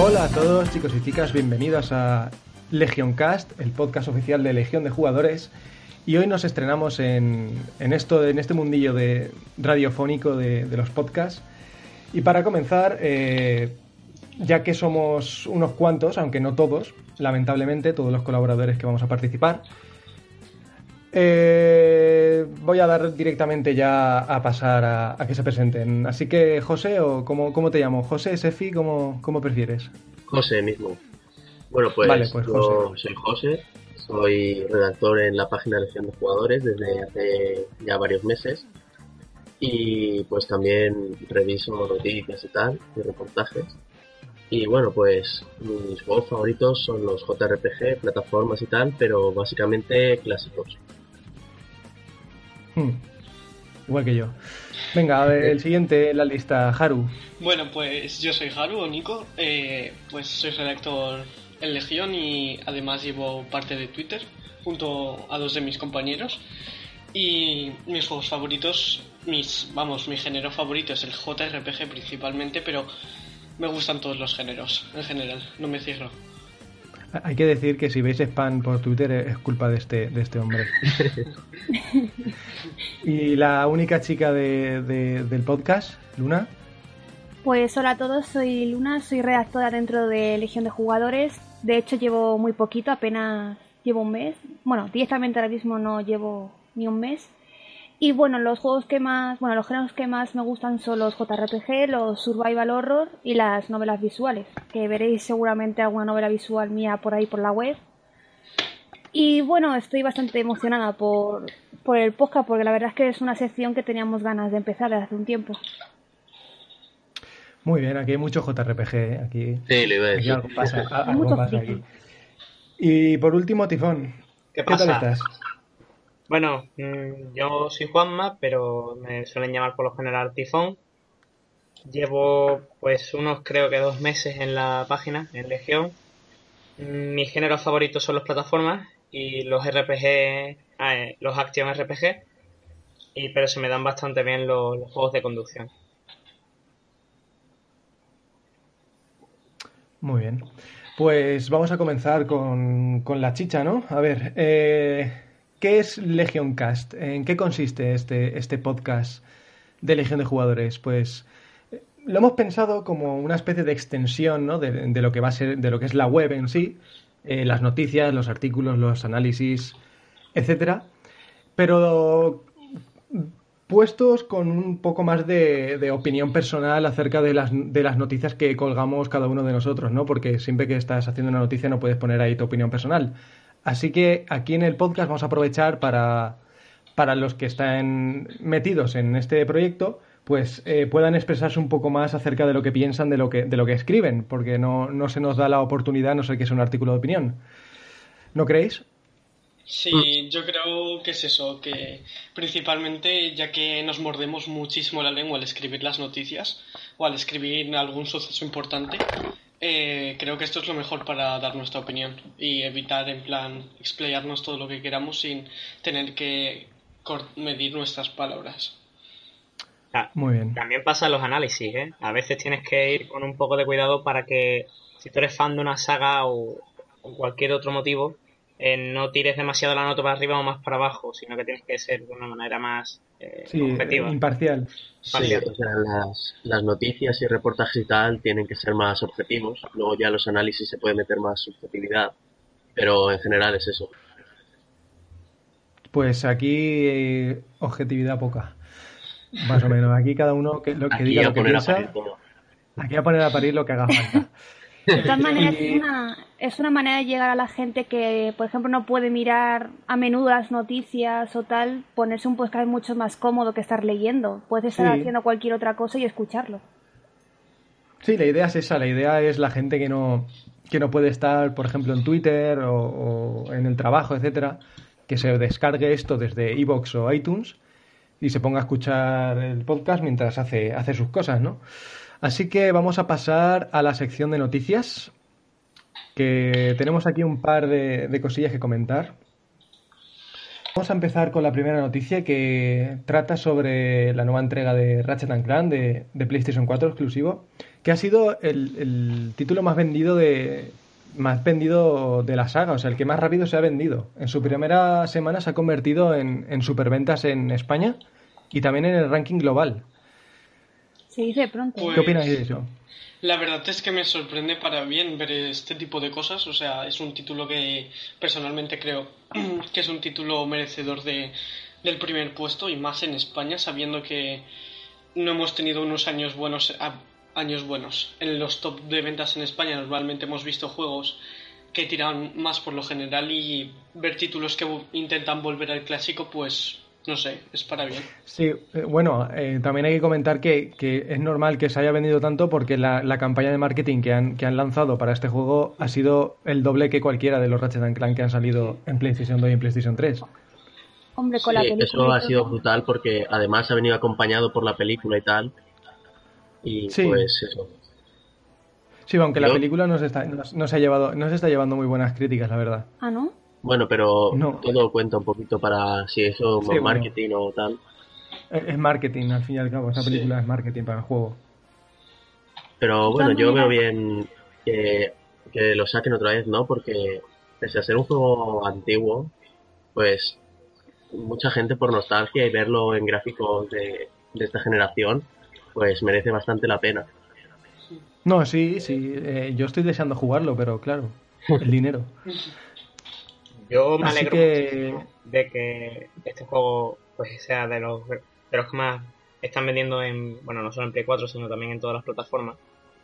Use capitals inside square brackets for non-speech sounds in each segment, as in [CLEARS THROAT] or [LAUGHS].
Hola a todos chicos y chicas, bienvenidos a Legion Cast, el podcast oficial de Legión de Jugadores. Y hoy nos estrenamos en, esto, en este mundillo de radiofónico de, los podcasts. Y para comenzar, eh, ya que somos unos cuantos, aunque no todos, lamentablemente, todos los colaboradores que vamos a participar, eh, voy a dar directamente ya a pasar a, que se presenten. Así que, José, o cómo, cómo te llamo? José, Sefi, ¿cómo, cómo prefieres? José mismo. Bueno, pues, pues yo soy José, soy redactor en la página Legión de Jugadores desde hace ya varios meses y pues también reviso noticias y tal, y reportajes. Y bueno, pues mis juegos favoritos son los JRPG, plataformas y tal, pero básicamente clásicos. Hmm. Igual que yo. Venga, a ver, el siguiente en la lista, Haru. Bueno, pues yo soy Haru, o Nico. Eh, pues soy redactor en Legión y además llevo parte de Twitter junto a dos de mis compañeros. Y mis juegos favoritos, mis, vamos, mi género favorito es el JRPG principalmente, pero me gustan todos los géneros en general, no me cierro. Hay que decir que si veis spam por Twitter es culpa de este, de este hombre. [LAUGHS] y la única chica de, del podcast, Luna. Pues hola a todos, soy Luna, soy redactora dentro de Legión de Jugadores. De hecho llevo muy poquito, apenas llevo un mes. Bueno, directamente ahora mismo no llevo ni un mes. Y bueno, los juegos que más, bueno, los géneros que más me gustan son los JRPG, los Survival Horror y las novelas visuales, que veréis seguramente alguna novela visual mía por ahí por la web. Y bueno, estoy bastante emocionada por, por el podcast porque la verdad es que es una sección que teníamos ganas de empezar desde hace un tiempo. Muy bien, aquí hay mucho JRPG, aquí, sí, le voy a decir. algo pasa, [LAUGHS] algo pasa aquí. Y por último, Tifón, ¿qué, ¿qué tal estás? Bueno, mm, yo soy Juanma, pero me suelen llamar por lo general Tifón. Llevo pues unos creo que dos meses en la página, en Legión. Mm, mis géneros favoritos son las plataformas y los RPG, ah, eh, los Action RPG, y, pero se me dan bastante bien los, juegos de conducción. Muy bien. Pues vamos a comenzar con, con la chicha, ¿no? A ver, eh, ¿Qué es Legion Cast? ¿En qué consiste este, este podcast de Legión de Jugadores? Pues eh, lo hemos pensado como una especie de extensión ¿no? de, lo que va a ser, de lo que es la web en sí, eh, las noticias, los artículos, los análisis, etcétera. Pero puestos con un poco más de, de, opinión personal acerca de las, de las noticias que colgamos cada uno de nosotros, ¿no? Porque siempre que estás haciendo una noticia no puedes poner ahí tu opinión personal. Así que aquí en el podcast vamos a aprovechar para, para los que están metidos en este proyecto, pues eh, puedan expresarse un poco más acerca de lo que piensan, de lo que, de lo que escriben, porque no, no se nos da la oportunidad, no sé que es un artículo de opinión. ¿No creéis? Sí, yo creo que es eso, que principalmente ya que nos mordemos muchísimo la lengua al escribir las noticias o al escribir algún suceso importante, eh, creo que esto es lo mejor para dar nuestra opinión y evitar, en plan, explayarnos todo lo que queramos sin tener que medir nuestras palabras. Muy bien. También pasa los análisis, ¿eh? A veces tienes que ir con un poco de cuidado para que, si tú eres fan de una saga o cualquier otro motivo, eh, no tires demasiado la nota para arriba o más para abajo, sino que tienes que ser de una manera más eh, objetiva. imparcial. Sí, o sea, las, las, noticias y reportajes y tal tienen que ser más objetivos, luego ya los análisis se puede meter más subjetividad, pero en general es eso. Pues aquí eh, objetividad poca, más o menos. Aquí cada uno que, lo que diga lo que piensa. Aquí a poner a parir lo que haga falta. De todas [LAUGHS] maneras, es una, es una manera de llegar a la gente que, por ejemplo, no puede mirar a menudo las noticias o tal, ponerse un podcast mucho más cómodo que estar leyendo. Puedes estar haciendo cualquier otra cosa y escucharlo. Sí, la idea es esa, la idea es la gente que no, que no puede estar, por ejemplo, en Twitter o, en el trabajo, etcétera, que se descargue esto desde iBox o iTunes y se ponga a escuchar el podcast mientras hace, hace sus cosas, ¿no? Así que vamos a pasar a la sección de noticias. que tenemos aquí un par de, cosillas que comentar. Vamos a empezar con la primera noticia que trata sobre la nueva entrega de Ratchet Clank de, de PlayStation 4 exclusivo, que ha sido el, título más vendido de más vendido de la saga, o sea, el que más rápido se ha vendido. En su primera semana se ha convertido en, en superventas en España y también en el ranking global. Se dice pronto. ¿Qué opinas de eso? La verdad es que me sorprende para bien ver este tipo de cosas. O sea, es un título que personalmente creo [CLEARS THROAT] que es un título merecedor de, del primer puesto y más en España, sabiendo que no hemos tenido unos años buenos, años buenos. En los top de ventas en España normalmente hemos visto juegos que tiran más por lo general y ver títulos que intentan volver al clásico, pues no sé, es para bien. Sí, eh, bueno, eh, también hay que comentar que, es normal que se haya vendido tanto porque la, campaña de marketing que han, que han lanzado para este juego ha sido el doble que cualquiera de los Ratchet Clank que han salido en PlayStation 2 y en PlayStation 3. Hombre, con la película. Eso ha sido brutal porque además ha venido acompañado por la película y tal. Y pues eso. Sí, aunque la película no está, no se ha llevado, no se está llevando muy buenas críticas, la verdad. Ah, ¿no? Bueno, pero todo cuenta un poquito para si eso es marketing o tal. Es marketing, al fin y al cabo. Esa película es marketing para el juego. Pero bueno, yo veo bien que, lo saquen otra vez, ¿no? Porque pese a ser un juego antiguo, pues mucha gente por nostalgia y verlo en gráficos de, esta generación, pues merece bastante la pena. No, sí, sí. Eh, yo estoy deseando jugarlo, pero claro, el [LAUGHS] dinero. Yo me alegro de que este juego pues sea de los, de los que más están vendiendo en, bueno, no solo en Play 4, sino también en todas las plataformas,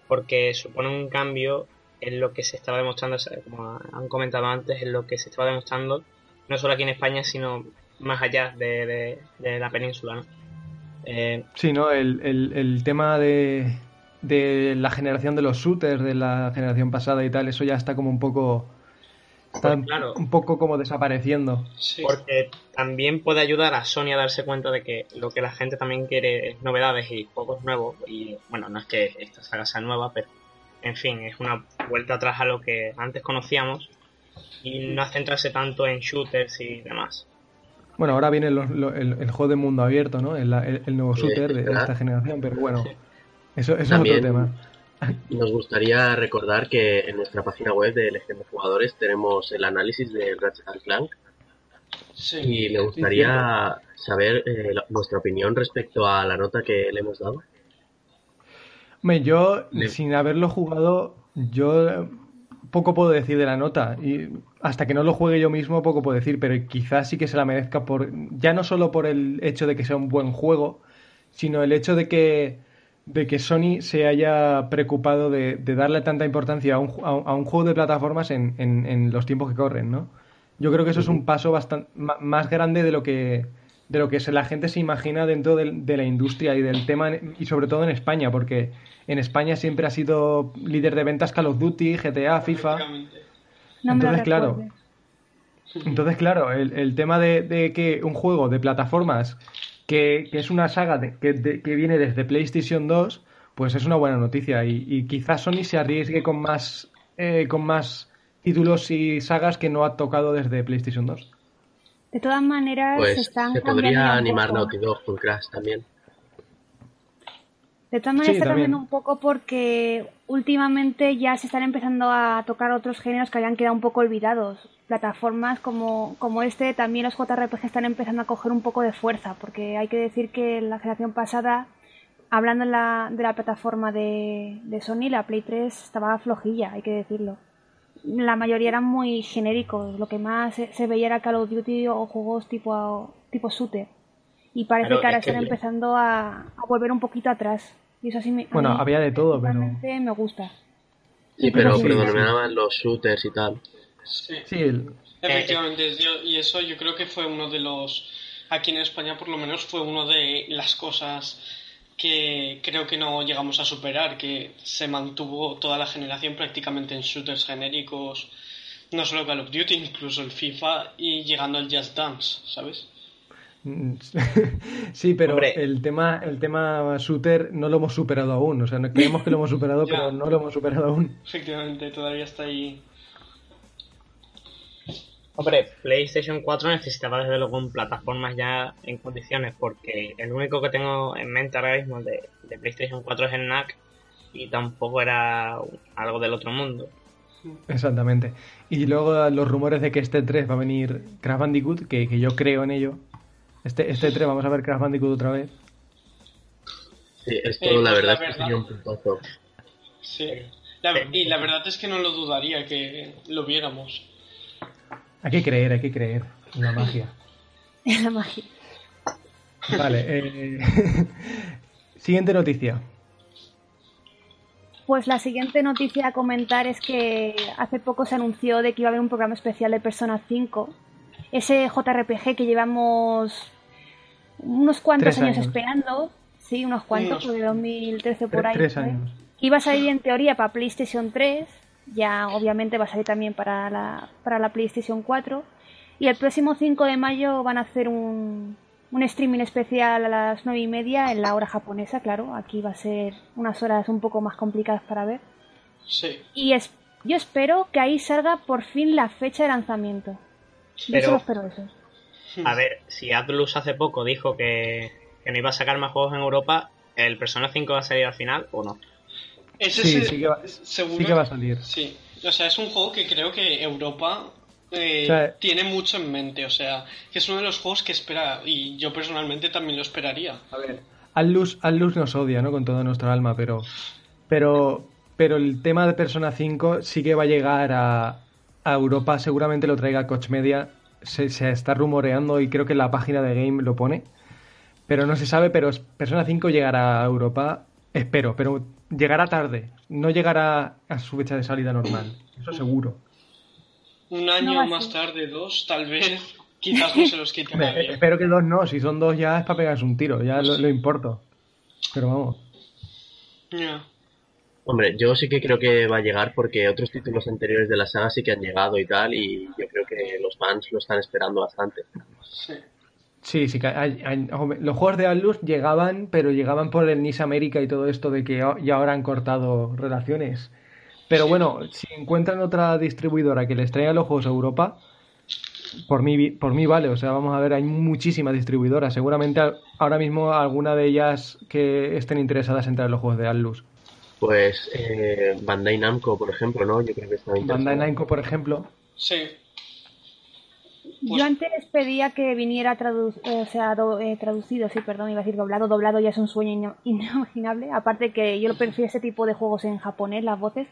porque supone un cambio en lo que se estaba demostrando, como han comentado antes, en lo que se estaba demostrando, no solo aquí en España, sino más allá de, la península, ¿no? Eh, sí, ¿no? El, el tema de, de la generación de los shooters de la generación pasada y tal, eso ya está como un poco está claro, un poco como desapareciendo. Porque también puede ayudar a Sony a darse cuenta de que lo que la gente también quiere es novedades y juegos nuevos. Y bueno, no es que esta saga sea nueva, pero en fin, es una vuelta atrás a lo que antes conocíamos y no centrarse tanto en shooters y demás. Bueno, ahora viene el, juego de mundo abierto, ¿no? El, nuevo shooter de, [LAUGHS] esta generación, pero bueno, eso, eso es otro tema. Nos gustaría recordar que en nuestra página web de Legión de Jugadores tenemos el análisis de Ratchet Clank. Y me gustaría saber eh, vuestra opinión respecto a la nota que le hemos dado. yo, sin haberlo jugado, yo poco puedo decir de la nota. Y hasta que no lo juegue yo mismo, poco puedo decir. Pero quizás sí que se la merezca por. Ya no solo por el hecho de que sea un buen juego, sino el hecho de que de que Sony se haya preocupado de, darle tanta importancia a un, a, un, juego de plataformas en, en, los tiempos que corren, ¿no? Yo creo que eso es un paso bastante más grande de lo que de lo que la gente se imagina dentro de, la industria y del tema y sobre todo en España, porque en España siempre ha sido líder de ventas Call of Duty, GTA, FIFA. entonces, claro, entonces claro, el, el tema de, de que un juego de plataformas que, es una saga que, que, viene desde PlayStation 2, pues es una buena noticia. Y, quizás Sony se arriesgue con más, eh, con más títulos y sagas que no ha tocado desde PlayStation 2. De todas maneras, pues están se podría animar Naughty Dog con Crash también. De todas maneras, está cambiando un poco porque últimamente ya se están empezando a tocar otros géneros que habían quedado un poco olvidados plataformas como, como este, también los JRPG están empezando a coger un poco de fuerza, porque hay que decir que la generación pasada, hablando de la, de la plataforma de, de Sony, la Play 3 estaba flojilla, hay que decirlo. La mayoría eran muy genéricos, lo que más se, veía era Call of Duty o juegos tipo, tipo shooter. Y parece que ahora están empezando a, volver un poquito atrás. Y eso sí me, bueno, había de todo, pero... me gusta. Sí, pero predominaban los shooters y tal. Sí, efectivamente. y eso yo creo que fue uno de los. Aquí en España, por lo menos, fue uno de las cosas que creo que no llegamos a superar, que se mantuvo toda la generación prácticamente en shooters genéricos, no solo Call of Duty, incluso el FIFA y llegando al Just Dance, ¿sabes? [LAUGHS] sí, pero el tema el tema shooter no lo hemos superado aún. O sea, creemos que lo hemos superado, pero no lo hemos superado aún. Efectivamente, todavía está ahí. Hombre, PlayStation 4 necesitaba desde luego un plataformas ya en condiciones, porque el único que tengo en mente ahora mismo de, de PlayStation 4 es el NAC y tampoco era algo del otro mundo. Exactamente. Y luego los rumores de que este 3 va a venir Crash Bandicoot, que, que yo creo en ello. Este, este 3 vamos a ver Crash Bandicoot otra vez. Sí, esto la, pues verdad es que sería un puntazo. Sí. y la verdad es que no lo dudaría que lo viéramos. Hay que creer, hay que creer en la magia. [LAUGHS] En la magia. Vale. Eh... [LAUGHS] Siguiente noticia. Pues la siguiente noticia a comentar es que hace poco se anunció de que iba a haber un programa especial de Persona 5. Ese JRPG que llevamos unos cuantos años, esperando. Sí, unos cuantos, de 2013 por ahí. Tres años. Iba a salir en teoría para PlayStation 3. Ya obviamente va a salir también para la, para la PlayStation 4. Y el próximo 5 de mayo van a hacer un, un streaming especial a las nueve y media en la hora japonesa, claro. Aquí va a ser unas horas un poco más complicadas para ver. Sí. Y es, yo espero que ahí salga por fin la fecha de lanzamiento. Pero, yo solo espero eso. A ver, si Atlus hace poco dijo que, no iba a sacar más juegos en Europa, ¿el Persona 5 va a salir al final o no? Ese sí, sí, que va, sí que va a salir. Sí, o sea, es un juego que creo que Europa eh, tiene mucho en mente, o sea, que es uno de los juegos que espera, y yo personalmente también lo esperaría. A ver, Atlus, Atlus nos odia, ¿no? Con toda nuestra alma, pero, pero, pero el tema de Persona 5 sí que va a llegar a, Europa, seguramente lo traiga Coach Media, se, se, está rumoreando y creo que la página de Game lo pone, pero no se sabe, pero Persona 5 llegará a Europa, espero, pero llegará tarde, no llegará a su fecha de salida normal, eso seguro. Un año más tarde, dos, tal vez. Quizás no se los quite nadie. Espero que dos no, si son dos ya es para pegarse un tiro, ya lo, importo. Pero vamos. Hombre, yo sí que creo que va a llegar porque otros títulos anteriores de la saga sí que han llegado y tal, y yo creo que los fans lo están esperando bastante. Sí. Sí, sí, los juegos de Atlus llegaban, pero llegaban por el NIS América y todo esto de que ya ahora han cortado relaciones. Pero bueno, si encuentran otra distribuidora que les traiga los juegos a Europa, por mí, por mí vale. O sea, vamos a ver, hay muchísimas distribuidoras. Seguramente ahora mismo alguna de ellas que estén interesadas en traer los juegos de Atlus. Pues eh, Bandai Namco, por ejemplo, ¿no? Yo creo que está Bandai Namco, por ejemplo. Sí. Yo antes pedía que viniera o sea, eh, traducido, sí, perdón, iba a decir doblado. Doblado ya es un sueño [LAUGHS] inimaginable. Aparte que yo lo prefiero ese tipo de juegos en japonés, las voces.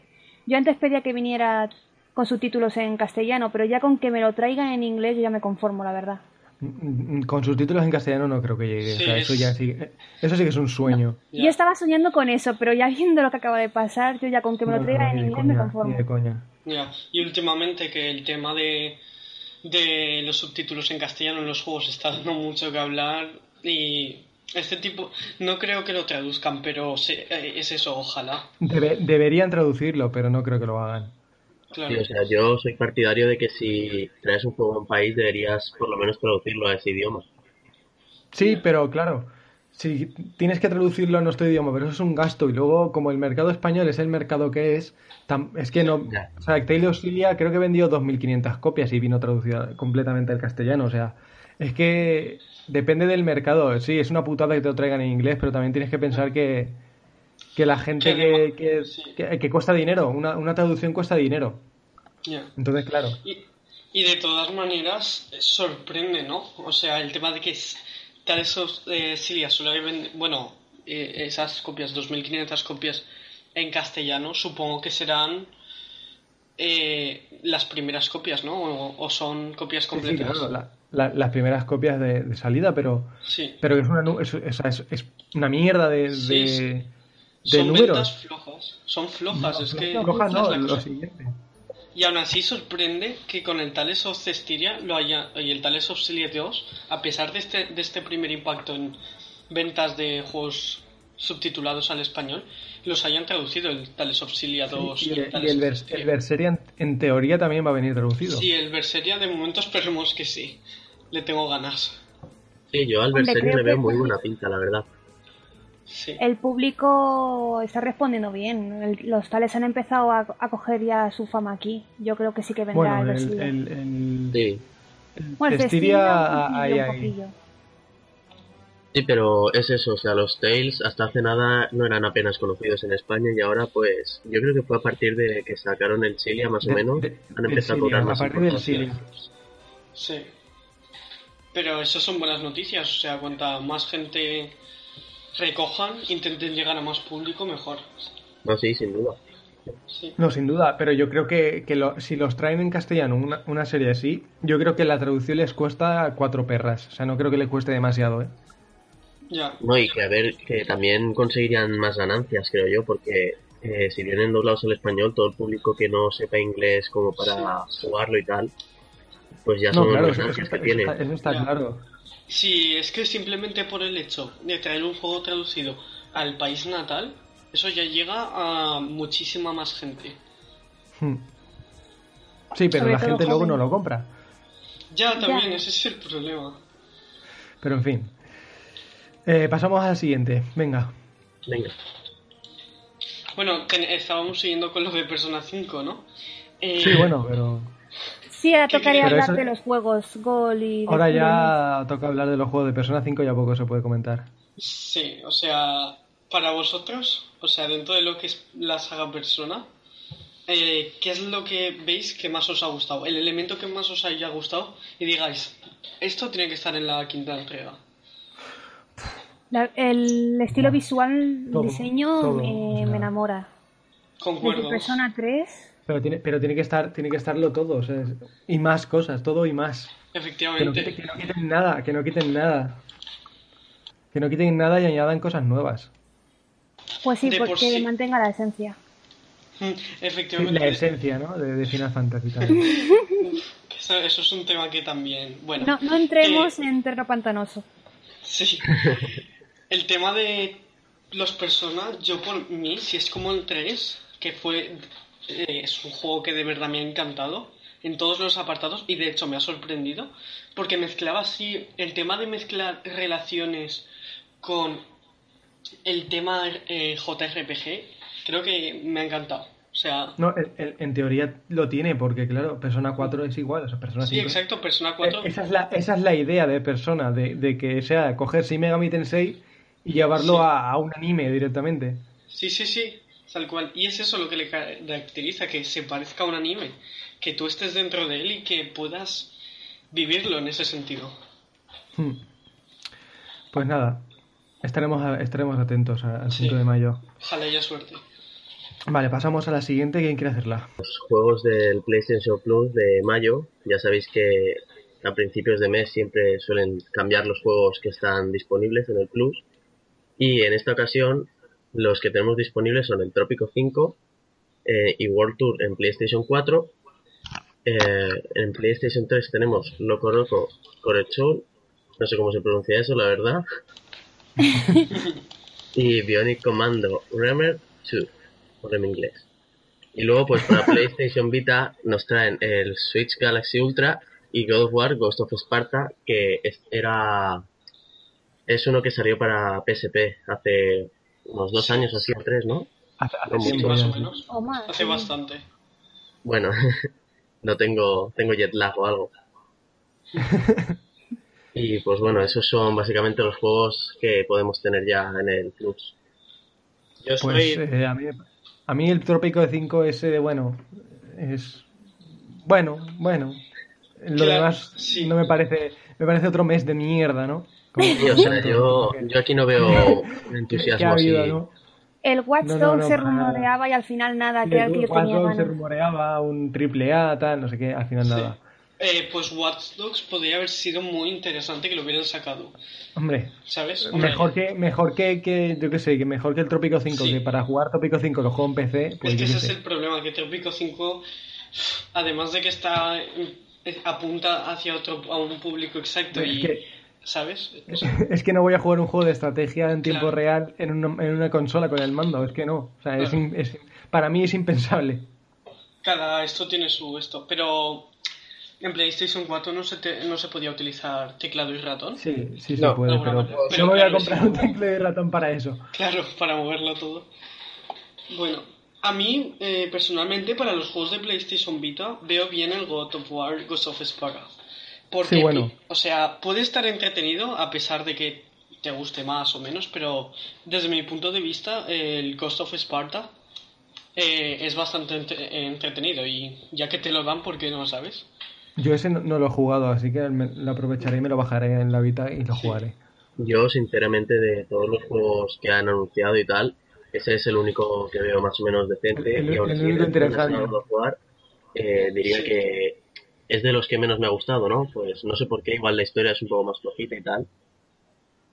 Yo antes pedía que viniera con subtítulos en castellano, pero ya con que me lo traigan en inglés yo ya me conformo, la verdad. Mm, mm, con subtítulos en castellano no creo que llegue. eso, ya sí, eso sí que es un sueño. Yo estaba soñando con eso, pero ya viendo lo que acaba de pasar, yo ya con que me lo traigan en inglés me conformo. Y últimamente que el tema de, de los subtítulos en castellano en los juegos está dando mucho que hablar y este tipo, no creo que lo traduzcan, pero eh, es eso, ojalá. deberían traducirlo, pero no creo que lo hagan. Claro. o sea, yo soy partidario de que si traes un juego a un país deberías por lo menos traducirlo a ese idioma. Sí, pero claro, si tienes que traducirlo a nuestro idioma, pero eso es un gasto y luego como el mercado español es el mercado que es, es que no... O sea, Tale Auxilia creo que vendió 2.500 copias y vino traducida completamente al castellano, o sea, es que depende del mercado. Sí, es una putada que te lo traigan en inglés, pero también tienes que pensar que, que la gente que, que, cuesta dinero, una, una, traducción cuesta dinero. Entonces, claro. Y, y, de todas maneras, sorprende, ¿no? O sea, el tema de que tal esos eh, solo hay, bueno, eh, esas copias, 2.500 copias en castellano, supongo que serán eh, las primeras copias, ¿no? O, son copias completas las primeras copias de, salida, pero, pero es una, es, es, una mierda de, de, Son números. flojas. Son flojas, es que. Flojas no, lo siguiente. Y aún así sorprende que con el Tales of Cestiria lo haya, y el Tales of Celia 2, a pesar de este, de este primer impacto en ventas de juegos subtitulados al español, los hayan traducido el Tales of Cilia 2 y, el, Berseria en, teoría también va a venir traducido. Sí, el Berseria de momento esperemos que sí le tengo ganas. Sí, yo al Berseria le veo muy buena pinta, la verdad. El público está respondiendo bien. los tales han empezado a, coger ya su fama aquí. Yo creo que sí que vendrá el, el, el, Sí. Bueno, el ahí, ahí. Sí, pero es eso, o sea, los Tales hasta hace nada no eran apenas conocidos en España y ahora pues yo creo que fue a partir de que sacaron el Cilia más o menos, han empezado a cobrar más a partir del Cilia. Sí. Pero eso son buenas noticias, o sea, cuanta más gente recojan, intenten llegar a más público, mejor. No, sí, sin duda. No, sin duda, pero yo creo que, si los traen en castellano una, una, serie así, yo creo que la traducción les cuesta cuatro perras. O sea, no creo que le cueste demasiado, ¿eh? Ya. No, y que a ver, que también conseguirían más ganancias, creo yo, porque eh, si vienen doblados al español, todo el público que no sepa inglés como para jugarlo y tal, pues ya son claro, ganancias que, tiene. Eso está, claro. Sí, es que simplemente por el hecho de traer un juego traducido al país natal, eso ya llega a muchísima más gente. Hmm. Sí, pero la gente luego no lo compra. Ya, también, ese es el problema. Pero en fin. Eh, pasamos a la siguiente. Venga. Venga. Bueno, estábamos siguiendo con lo de Persona 5, ¿no? Eh, sí, bueno, pero... Sí, ahora tocaría hablar de los juegos Gol y... Ahora ya toca hablar de los juegos de Persona 5 y a poco se puede comentar. Sí, o sea, para vosotros, o sea, dentro de lo que es la saga Persona, eh, ¿qué es lo que veis que más os ha gustado? El elemento que más os haya gustado y digáis, esto tiene que estar en la quinta entrega. el estilo visual, el diseño me, enamora. Concuerdo. Persona 3. Pero tiene, pero tiene que estar, tiene que estarlo todo, o sea, y más cosas, todo y más. Efectivamente. Que no, quiten nada, que no quiten nada. Que no quiten nada y añadan cosas nuevas. Pues sí, porque mantenga la esencia. Mm, efectivamente. La esencia, ¿no? De, Final Fantasy [LAUGHS] eso, eso, es un tema que también. Bueno. No, no entremos en terreno pantanoso. Sí. el tema de los personas, yo por mí, si es como el 3, que fue. Eh, es un juego que de verdad me ha encantado en todos los apartados y de hecho me ha sorprendido porque mezclaba así el tema de mezclar relaciones con el tema eh, JRPG creo que me ha encantado. O sea... No, en teoría lo tiene, porque claro, Persona 4 es igual, o sea, Persona 5... Sí, exacto, Persona 4... Eh, esa, es la, esa es la idea de Persona, de, que sea coger Shin Megami Tensei y llevarlo a, un anime directamente. Sí, sí, sí, tal cual. Y es eso lo que le caracteriza, que se parezca a un anime, que tú estés dentro de él y que puedas vivirlo en ese sentido. Hmm. Pues nada, Estaremos, estaremos atentos al 5 de mayo. Ojalá haya suerte. Vale, pasamos a la siguiente. ¿Quién quiere hacerla? Los juegos del PlayStation Plus de mayo. Ya sabéis que a principios de mes siempre suelen cambiar los juegos que están disponibles en el Plus. Y en esta ocasión, los que tenemos disponibles son el Trópico 5 eh, y World Tour en PlayStation 4. Eh, en PlayStation 3 tenemos Loco Roco Corechon. No sé cómo se pronuncia eso, la verdad. [LAUGHS] y Bionic Commando Remer 2, por en inglés. Y luego, pues para [LAUGHS] PlayStation Vita nos traen el Switch Galaxy Ultra y God of War Ghost of Sparta, que era. Es uno que salió para PSP hace unos dos años, así o tres, ¿no? Hace, más o menos. hace bastante. Bueno, [LAUGHS] no tengo, tengo jet lag o algo. [LAUGHS] Y pues bueno, esos son básicamente los juegos que podemos tener ya en el Plus. Yo pues, eh, a, mí, el Trópico de 5 ese, bueno, es... Bueno, bueno. Lo demás no me parece... Me parece otro mes de mierda, ¿no? O sea, yo, yo, aquí no veo [LAUGHS] entusiasmo así. El Watch Dogs se rumoreaba y al final nada, que el que tenía se rumoreaba un triple A, tal, no sé qué, al final nada. Eh, pues Watch Dogs podría haber sido muy interesante que lo hubieran sacado. Hombre, ¿sabes? Mejor que, mejor que, que, yo qué sé, que mejor que el Trópico 5, que para jugar Trópico 5 lo juego en PC. Pues es que ese es el problema, que Trópico 5, además de que está eh, apunta hacia otro a un público exacto y ¿sabes? Es que no voy a jugar un juego de estrategia en tiempo real en una, en una, consola con el mando, es que no. O sea, es, es, para mí es impensable. Cada esto tiene su esto, pero En PlayStation 4 no se, no se podía utilizar teclado y ratón. Sí, sí se puede, pero, yo me voy a comprar un teclado y ratón para eso. Claro, para moverlo todo. Bueno, a mí, eh, personalmente, para los juegos de PlayStation Vita, veo bien el God of War Ghost of Sparta. Porque, bueno. o sea, puede estar entretenido a pesar de que te guste más o menos, pero desde mi punto de vista, el Ghost of Sparta eh, es bastante entretenido y ya que te lo dan, ¿por qué no lo sabes? Yo ese no, lo he jugado, así que lo aprovecharé y me lo bajaré en la Vita y lo jugaré. Yo, sinceramente, de todos los juegos que han anunciado y tal, ese es el único que veo más o menos decente. El, y el, el único interesante. Jugar, eh, diría que es de los que menos me ha gustado, ¿no? Pues no sé por qué, igual la historia es un poco más flojita y tal.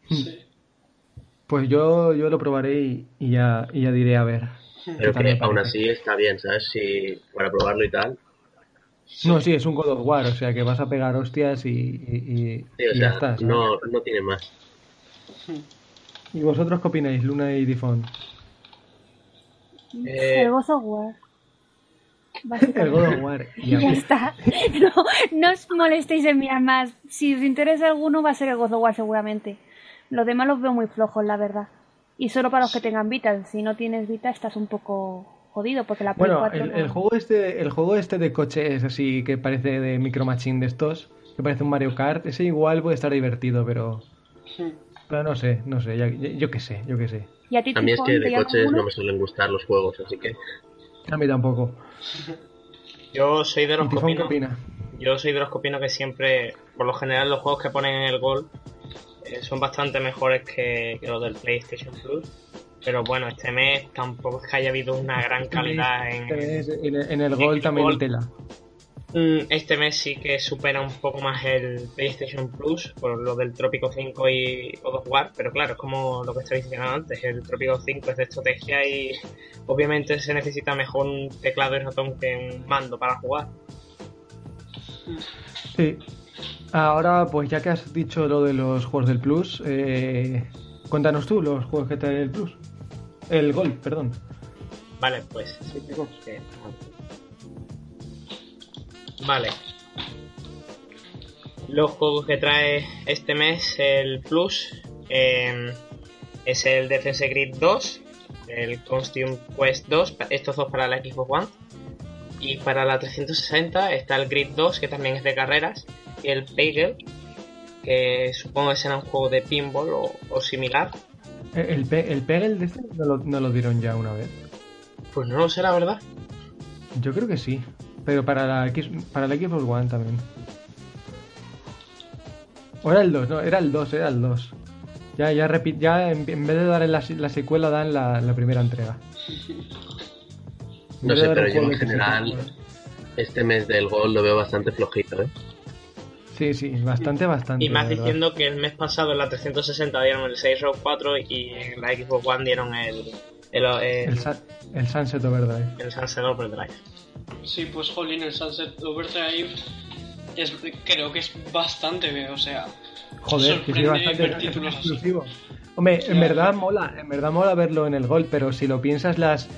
Sí. Pues yo, yo lo probaré y, ya, y ya diré a ver. Pero que aún así está bien, ¿sabes? Si para probarlo y tal, no, sí, es un God of War, o sea que vas a pegar hostias y, y, ya está. No, no tiene más. ¿Y vosotros qué opináis, Luna y Difon? Eh... El God of War. El God of War. [LAUGHS] Ya, está. No, no os molestéis en mirar más. Si os interesa alguno, va a ser el God of War seguramente. Los demás los veo muy flojos, la verdad. Y solo para los que tengan Vita. Si no tienes Vita, estás un poco jodido porque la Bueno, el, juego este, el juego este de coches así que parece de Micro Machine de estos, que parece un Mario Kart, ese igual puede estar divertido, pero pero no sé, no sé, yo qué sé, yo qué sé. ¿Y a, ti, a mí es que de coches no me suelen gustar los juegos, así que a mí tampoco. Yo soy de los que opino, Yo soy de los que opino que siempre, por lo general, los juegos que ponen en el gol eh, son bastante mejores que, que los del PlayStation Plus pero bueno, este mes tampoco es que haya habido una gran este calidad en, este en, el Gol también tela. Mm, este mes sí que supera un poco más el PlayStation Plus por lo del Trópico 5 y God of War, pero claro, es como lo que estoy diciendo antes, el Trópico 5 es de estrategia y obviamente se necesita mejor un teclado y ratón que un mando para jugar. Sí. Ahora, pues ya que has dicho lo de los juegos del Plus, eh, cuéntanos tú los juegos que trae el Plus. El gol, perdón. Vale, pues. Vale. Los juegos que trae este mes el Plus em, es el Defense Grid 2, el Costume Quest 2, estos dos para la Xbox One. Y para la 360 está el Grid 2, que también es de carreras, y el Pagel, que supongo que será un juego de pinball o similar. ¿El, el Pegel de este no lo, dieron ya una vez? Pues no lo sé, la verdad. Yo creo que sí. Pero para la, X, para la Xbox One también. O era el 2, no, era el 2, era el 2. Ya, ya, ya en, vez de dar la, la secuela, dan la, la primera entrega. No sé, pero yo en general, este mes del Gol lo veo bastante flojito, ¿eh? Sí, sí, bastante, bastante. Y más diciendo que el mes pasado en la 360 dieron el 6 Row 4 y en la Xbox One dieron el. El, el, el, Sunset Overdrive. El Sunset Overdrive. Sí, pues jolín, el Sunset Overdrive es, creo que es bastante, o sea. Joder, que bastante exclusivo. Hombre, en verdad mola, en verdad mola verlo en el gol, pero si lo piensas las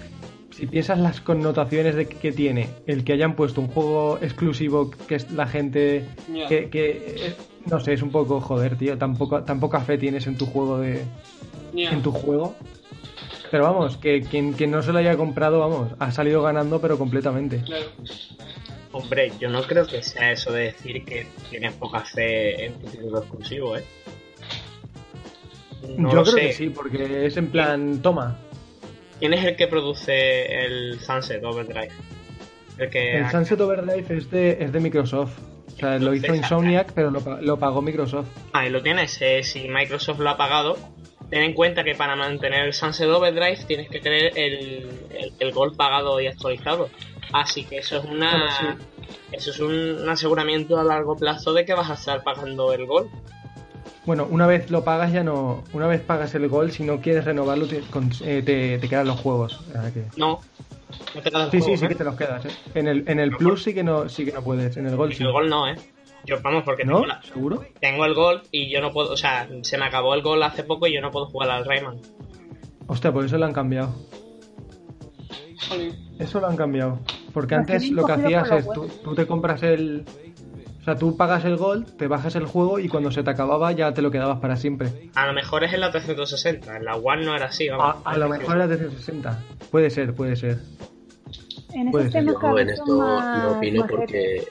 si piensas las connotaciones de que tiene el que hayan puesto un juego exclusivo que es la gente que, eh, no sé es un poco joder tío tampoco tan poca fe tienes en tu juego de en tu juego pero vamos que quien, no se lo haya comprado vamos ha salido ganando pero completamente hombre yo no creo que sea eso de decir que tienes poca fe en tu título exclusivo eh yo creo que sí porque es en plan toma ¿Quién es el que produce el Sunset Overdrive? El, que el Sunset Overdrive es de, es de Microsoft. O sea, lo hizo Insomniac, pero lo, pagó Microsoft. Ah, y lo tienes. Eh, si Microsoft lo ha pagado, ten en cuenta que para mantener el Sunset Overdrive tienes que tener el, el, Gold pagado y actualizado. Así que eso es una. Eso es un aseguramiento a largo plazo de que vas a estar pagando el Gold. Bueno, una vez lo pagas ya no. Una vez pagas el gol, si no quieres renovarlo, te, eh, te, quedan los juegos. No. no sí, sí, sí ¿eh? que te los quedas. ¿eh? En el, en el Plus sí que no, sí que no puedes. En el gol sí. En el gol no, ¿eh? Yo, vamos, porque ¿No? Tengo ¿Seguro? Tengo el gol y yo no puedo. O sea, se me acabó el gol hace poco y yo no puedo jugar al Rayman. Hostia, por eso lo han cambiado. Eso lo han cambiado. Porque antes lo que hacías es tú, tú te compras el, O sea, tú pagas el Gold, te bajas el juego y cuando se te acababa ya te lo quedabas para siempre. A lo mejor es en la 360, en la One no era así. Vamos, a, lo mejor en la 360. Puede ser, puede ser. En puede ser. Yo en esto no opino porque...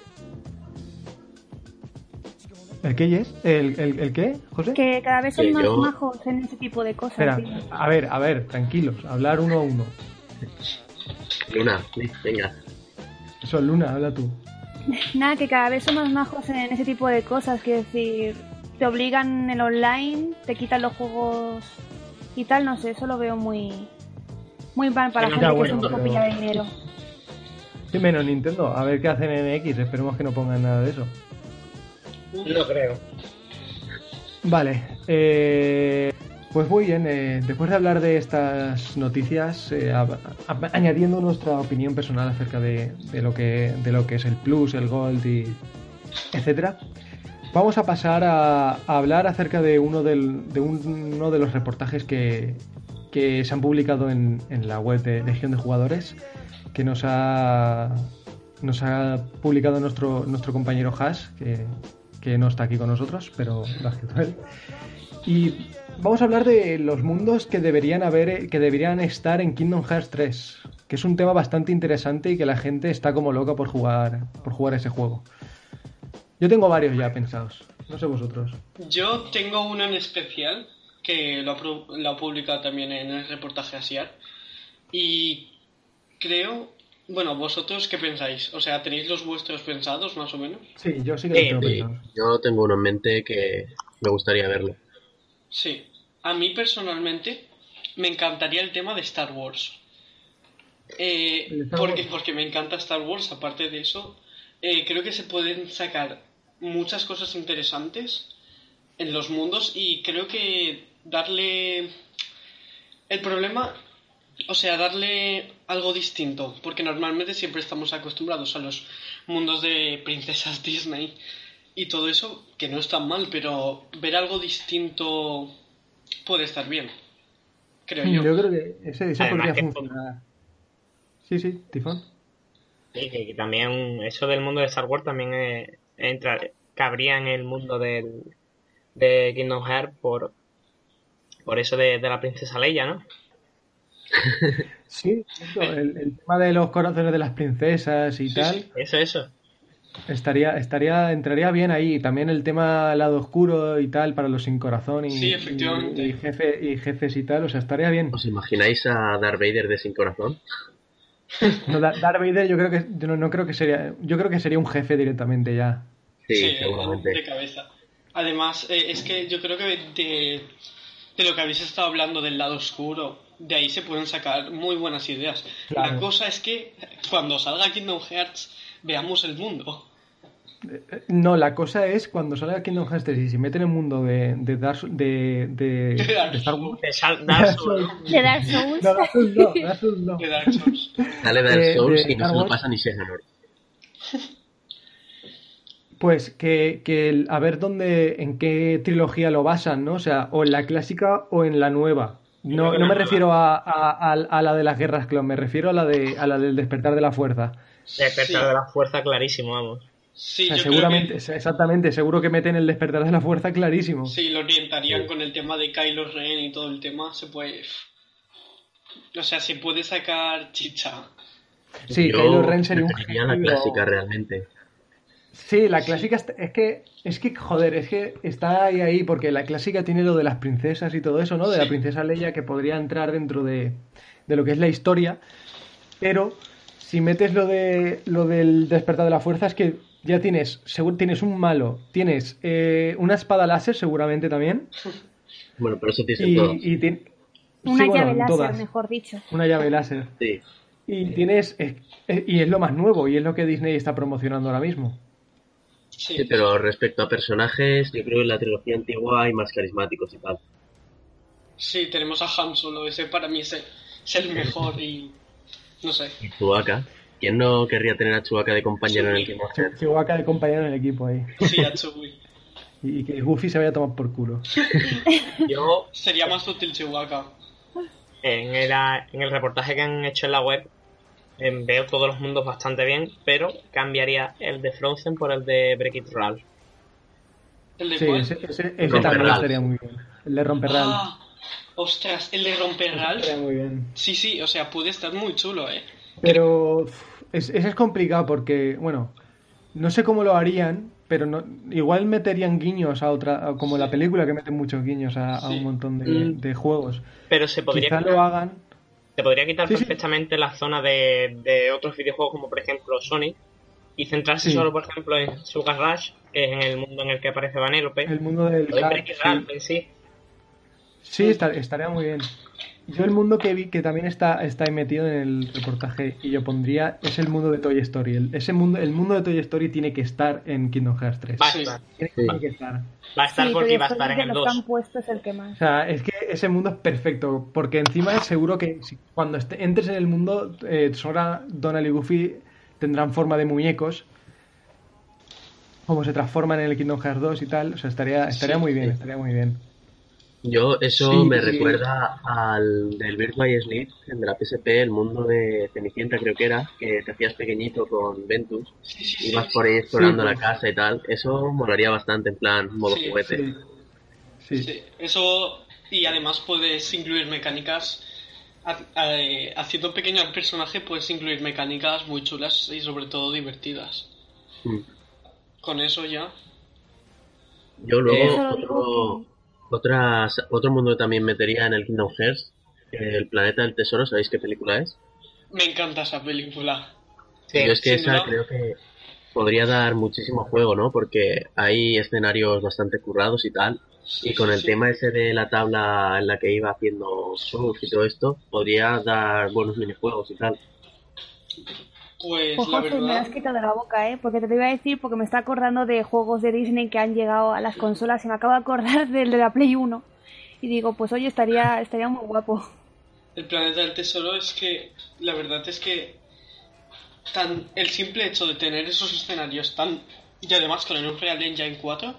¿El qué es? ¿El, el, qué, José? Que cada vez son más majos en ese tipo de cosas. Espera, a ver, a ver, tranquilos, hablar uno a uno. Luna, venga. Eso, Luna, habla tú. [LAUGHS] Nada, que cada vez son más majos en ese tipo de cosas, que decir, te obligan en el online, te quitan los juegos y tal, no sé, eso lo veo muy muy mal para gente que es un poco pilla de dinero. Sí, menos Nintendo, a ver qué hacen en X, esperemos que no pongan nada de eso. No creo. Vale, eh, pues muy bien, eh, después de hablar de estas noticias, eh, añadiendo nuestra opinión personal acerca de, lo que, de lo que es el Plus, el Gold y etcétera, vamos a pasar a, hablar acerca de uno, del, de uno de los reportajes que, que se han publicado en, la web de Legión de Jugadores, que nos ha, nos ha publicado nuestro, nuestro compañero Hash, que, que no está aquí con nosotros, pero lo ha escrito él. Y vamos a hablar de los mundos que deberían haber, que deberían estar en Kingdom Hearts 3, que es un tema bastante interesante y que la gente está como loca por jugar, por jugar ese juego. Yo tengo varios ya pensados, no sé vosotros. Yo tengo uno en especial que lo ha, publicado también en el reportaje Asiar y creo bueno, ¿vosotros qué pensáis? O sea, ¿tenéis los vuestros pensados más o menos? Sí, yo sí que tengo Yo tengo uno en mente que me gustaría verlo. Sí, a mí personalmente me encantaría el tema de Star Wars. Eh, porque, porque me encanta Star Wars, aparte de eso, eh, creo que se pueden sacar muchas cosas interesantes en los mundos y creo que darle... El problema, o sea, darle algo distinto, porque normalmente siempre estamos acostumbrados a los mundos de princesas [LAUGHS] Disney y todo eso, que no es tan mal, pero ver algo distinto puede estar bien. Creo yo. Yo creo que ese, podría funcionar. Sí, sí, Tifón. Sí, que, también eso del mundo de Star Wars también eh, entra, cabría en el mundo del, de Kingdom Hearts por, por eso de, la princesa Leia, ¿no? Sí, el, tema de los corazones de las princesas y tal. eso, eso. Estaría, estaría, entraría bien ahí. También el tema lado oscuro y tal para los sin corazón y, jefe, y jefes y tal. O sea, estaría bien. ¿Os imagináis a Darth Vader de sin corazón? No, Darth Vader yo creo que no, creo que sería yo creo que sería un jefe directamente ya. Sí, seguramente. de cabeza. Además, eh, es que yo creo que de, de, lo que habéis estado hablando del lado oscuro, de ahí se pueden sacar muy buenas ideas. La cosa es que cuando salga Kingdom Hearts veamos el mundo. No, la cosa es cuando sale Kingdom Hearts 3 y se mete en el mundo de, de, Dark, de, de, de, Star Wars. De Dark Souls. De Dark Souls. No, Dark Souls no, Dark Souls no. De Dark Souls. Sale Dark Souls y no se lo pasa ni Sejanor. Pues que, que a ver dónde, en qué trilogía lo basan, ¿no? O sea, o en la clásica o en la nueva. No, no me refiero a, a, a, la de las guerras clon, me refiero a la de a la del despertar de la fuerza. Despertar de la fuerza clarísimo, vamos. Sí, seguramente, exactamente, seguro que meten el despertar de la fuerza clarísimo. Sí, lo orientarían con el tema de Kylo Ren y todo el tema, se puede... O sea, se puede sacar chicha. Sí, Kylo Ren sería un la clásica realmente. Sí, la clásica es que es que joder, es que está ahí ahí porque la clásica tiene lo de las princesas y todo eso, ¿no? De la princesa Leia que podría entrar dentro de, de lo que es la historia, pero si metes lo de lo del despertar de la fuerza es que ya tienes tienes un malo, tienes eh, una espada láser seguramente también. Bueno, pero eso tienes y, Una llave láser, mejor dicho. Una llave láser. Sí. Y tienes y es lo más nuevo y es lo que Disney está promocionando ahora mismo. Sí. pero respecto a personajes, yo creo que en la trilogía antigua hay más carismáticos y tal. Sí, tenemos a Han Solo, ese para mí es el mejor y no sé. ¿Y Chewbacca? ¿Quién no querría tener a Chewbacca de compañero en el equipo? Chewbacca de compañero en el equipo ahí. Sí, a Chewie. y que Goofy se vaya a tomar por culo. [LAUGHS] Yo... Sería más útil Chewbacca. En el, en el reportaje que han hecho en la web veo todos los mundos bastante bien, pero cambiaría el de Frozen por el de Break It Ralph. ¿El de Sí, cuál? ese, ese- ese también estaría muy bien. El de Romperral. Ah, ostras, el de Romperral. Estaría muy bien. Sí, sí, o sea, puede estar muy chulo, ¿eh? Pero es, ese es complicado porque, bueno, no sé cómo lo harían, pero no, igual meterían guiños a otra, a- como la película que meten muchos guiños a, un montón de, Mm. de juegos. Pero se podría Quizá lo hagan. Se podría quitar Sí, sí. perfectamente la zona de, de otros videojuegos como por ejemplo Sonic y centrarse Sí. solo por ejemplo en Sugar Rush, que es en el mundo en el que aparece Vanellope. El mundo del o It sí. Sí. Sí, estar- estaría muy bien. Yo el mundo que vi que también está, está ahí metido en el reportaje y yo pondría es el mundo de Toy Story. El, ese mundo, el mundo de Toy Story tiene que estar en Kingdom Hearts 3. Va a estar. Tiene, Sí. tiene que estar. Va a estar Sí, porque Toy va a Story estar en el los que 2. han puesto es el que O más. sea, es que ese mundo es perfecto, porque encima es seguro que si- cuando este- entres en el mundo, eh, Sora, Donald y Goofy tendrán forma de muñecos, como se transforman en el Kingdom Hearts 2 y tal, o sea, estaría, estaría Sí, muy bien, sí. estaría muy bien. Yo, eso Sí, me sí. recuerda al del by Sleep, el de la PSP, el mundo de Cenicienta creo que era, que te hacías pequeñito con Ventus, ibas por ahí explorando Sí, la casa y tal, eso molaría bastante en plan modo Sí, juguete. Sí. Sí. Sí, eso y además puedes incluir mecánicas eh, haciendo pequeño al personaje puedes incluir mecánicas muy chulas y sobre todo divertidas. Mm. Con eso ya. Yo luego otro, otras, otro mundo que también metería en el Kingdom Hearts, el planeta del tesoro, ¿sabéis qué película es? Me encanta esa película. Sí, Yo es que esa duda. creo que podría dar muchísimo juego, ¿no? Porque hay escenarios bastante currados y tal. Sí, Y con sí, el sí. tema ese de la tabla en la que iba haciendo surf y todo esto, podría dar buenos minijuegos y tal. Pues la José, me has verdad, quitado de la boca, ¿eh? Porque te lo iba a decir porque me está acordando de juegos de Disney que han llegado a las consolas y me acabo de acordar del de la Play 1. Y digo, pues oye, estaría, estaría muy guapo. el planeta del tesoro es que la verdad es que tan el simple hecho de tener esos escenarios tan y además con el Unreal Engine 4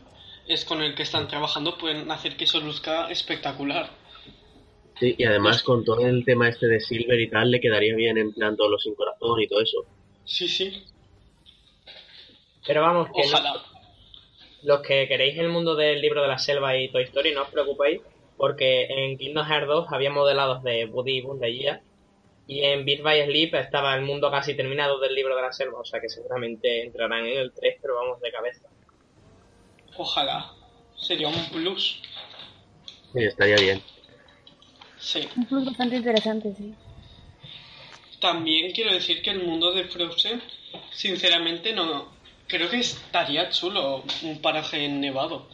es con el que están trabajando pueden hacer que eso luzca espectacular. Sí, y además con todo el tema este de Silver y tal, le quedaría bien en plan todos los sin corazón y todo eso. Sí, sí. Pero vamos, que no- Ojalá. los que queréis el mundo del libro de la selva y Toy Story, no os preocupéis, porque en Kingdom Hearts 2 había modelados de Woody y Buzz Lightyear, y en Beat by Sleep estaba el mundo casi terminado del libro de la selva, o sea que seguramente entrarán en el 3, pero vamos de cabeza. Ojalá. Sería un plus. Sí, estaría bien. Sí. Un plus bastante interesante, sí. También quiero decir que el mundo de Frozen, sinceramente, no. Creo que estaría chulo un paraje nevado.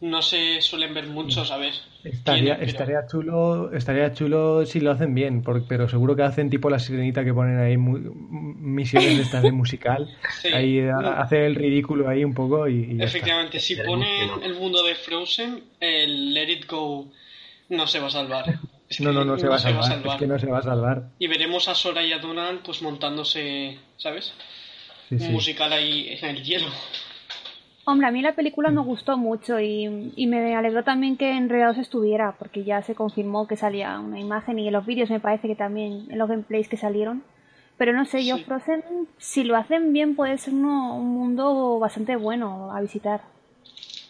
No se suelen ver muchos, a ver. Estaría, pero- estaría chulo, estaría chulo si lo hacen bien, por- pero seguro que hacen tipo la sirenita que ponen ahí mu- misiones de estas de musical, [LAUGHS] Sí. ahí No. hace el ridículo ahí un poco y, y. Efectivamente, si ponen el mundo de Frozen, el Let It Go no se va a salvar. Es No, que no, no se va a salvar, es que no se va a salvar. Y veremos a Sora y a Donald pues montándose, ¿sabes? Sí, sí. Un musical ahí en el hielo. Hombre, a mí la película me gustó mucho y, y me alegró también que Enredados estuviera, porque ya se confirmó que salía una imagen y en los vídeos me parece que también, en los gameplays que salieron. Pero no sé, yo Sí. Frozen, si lo hacen bien, puede ser uno- un mundo bastante bueno a visitar.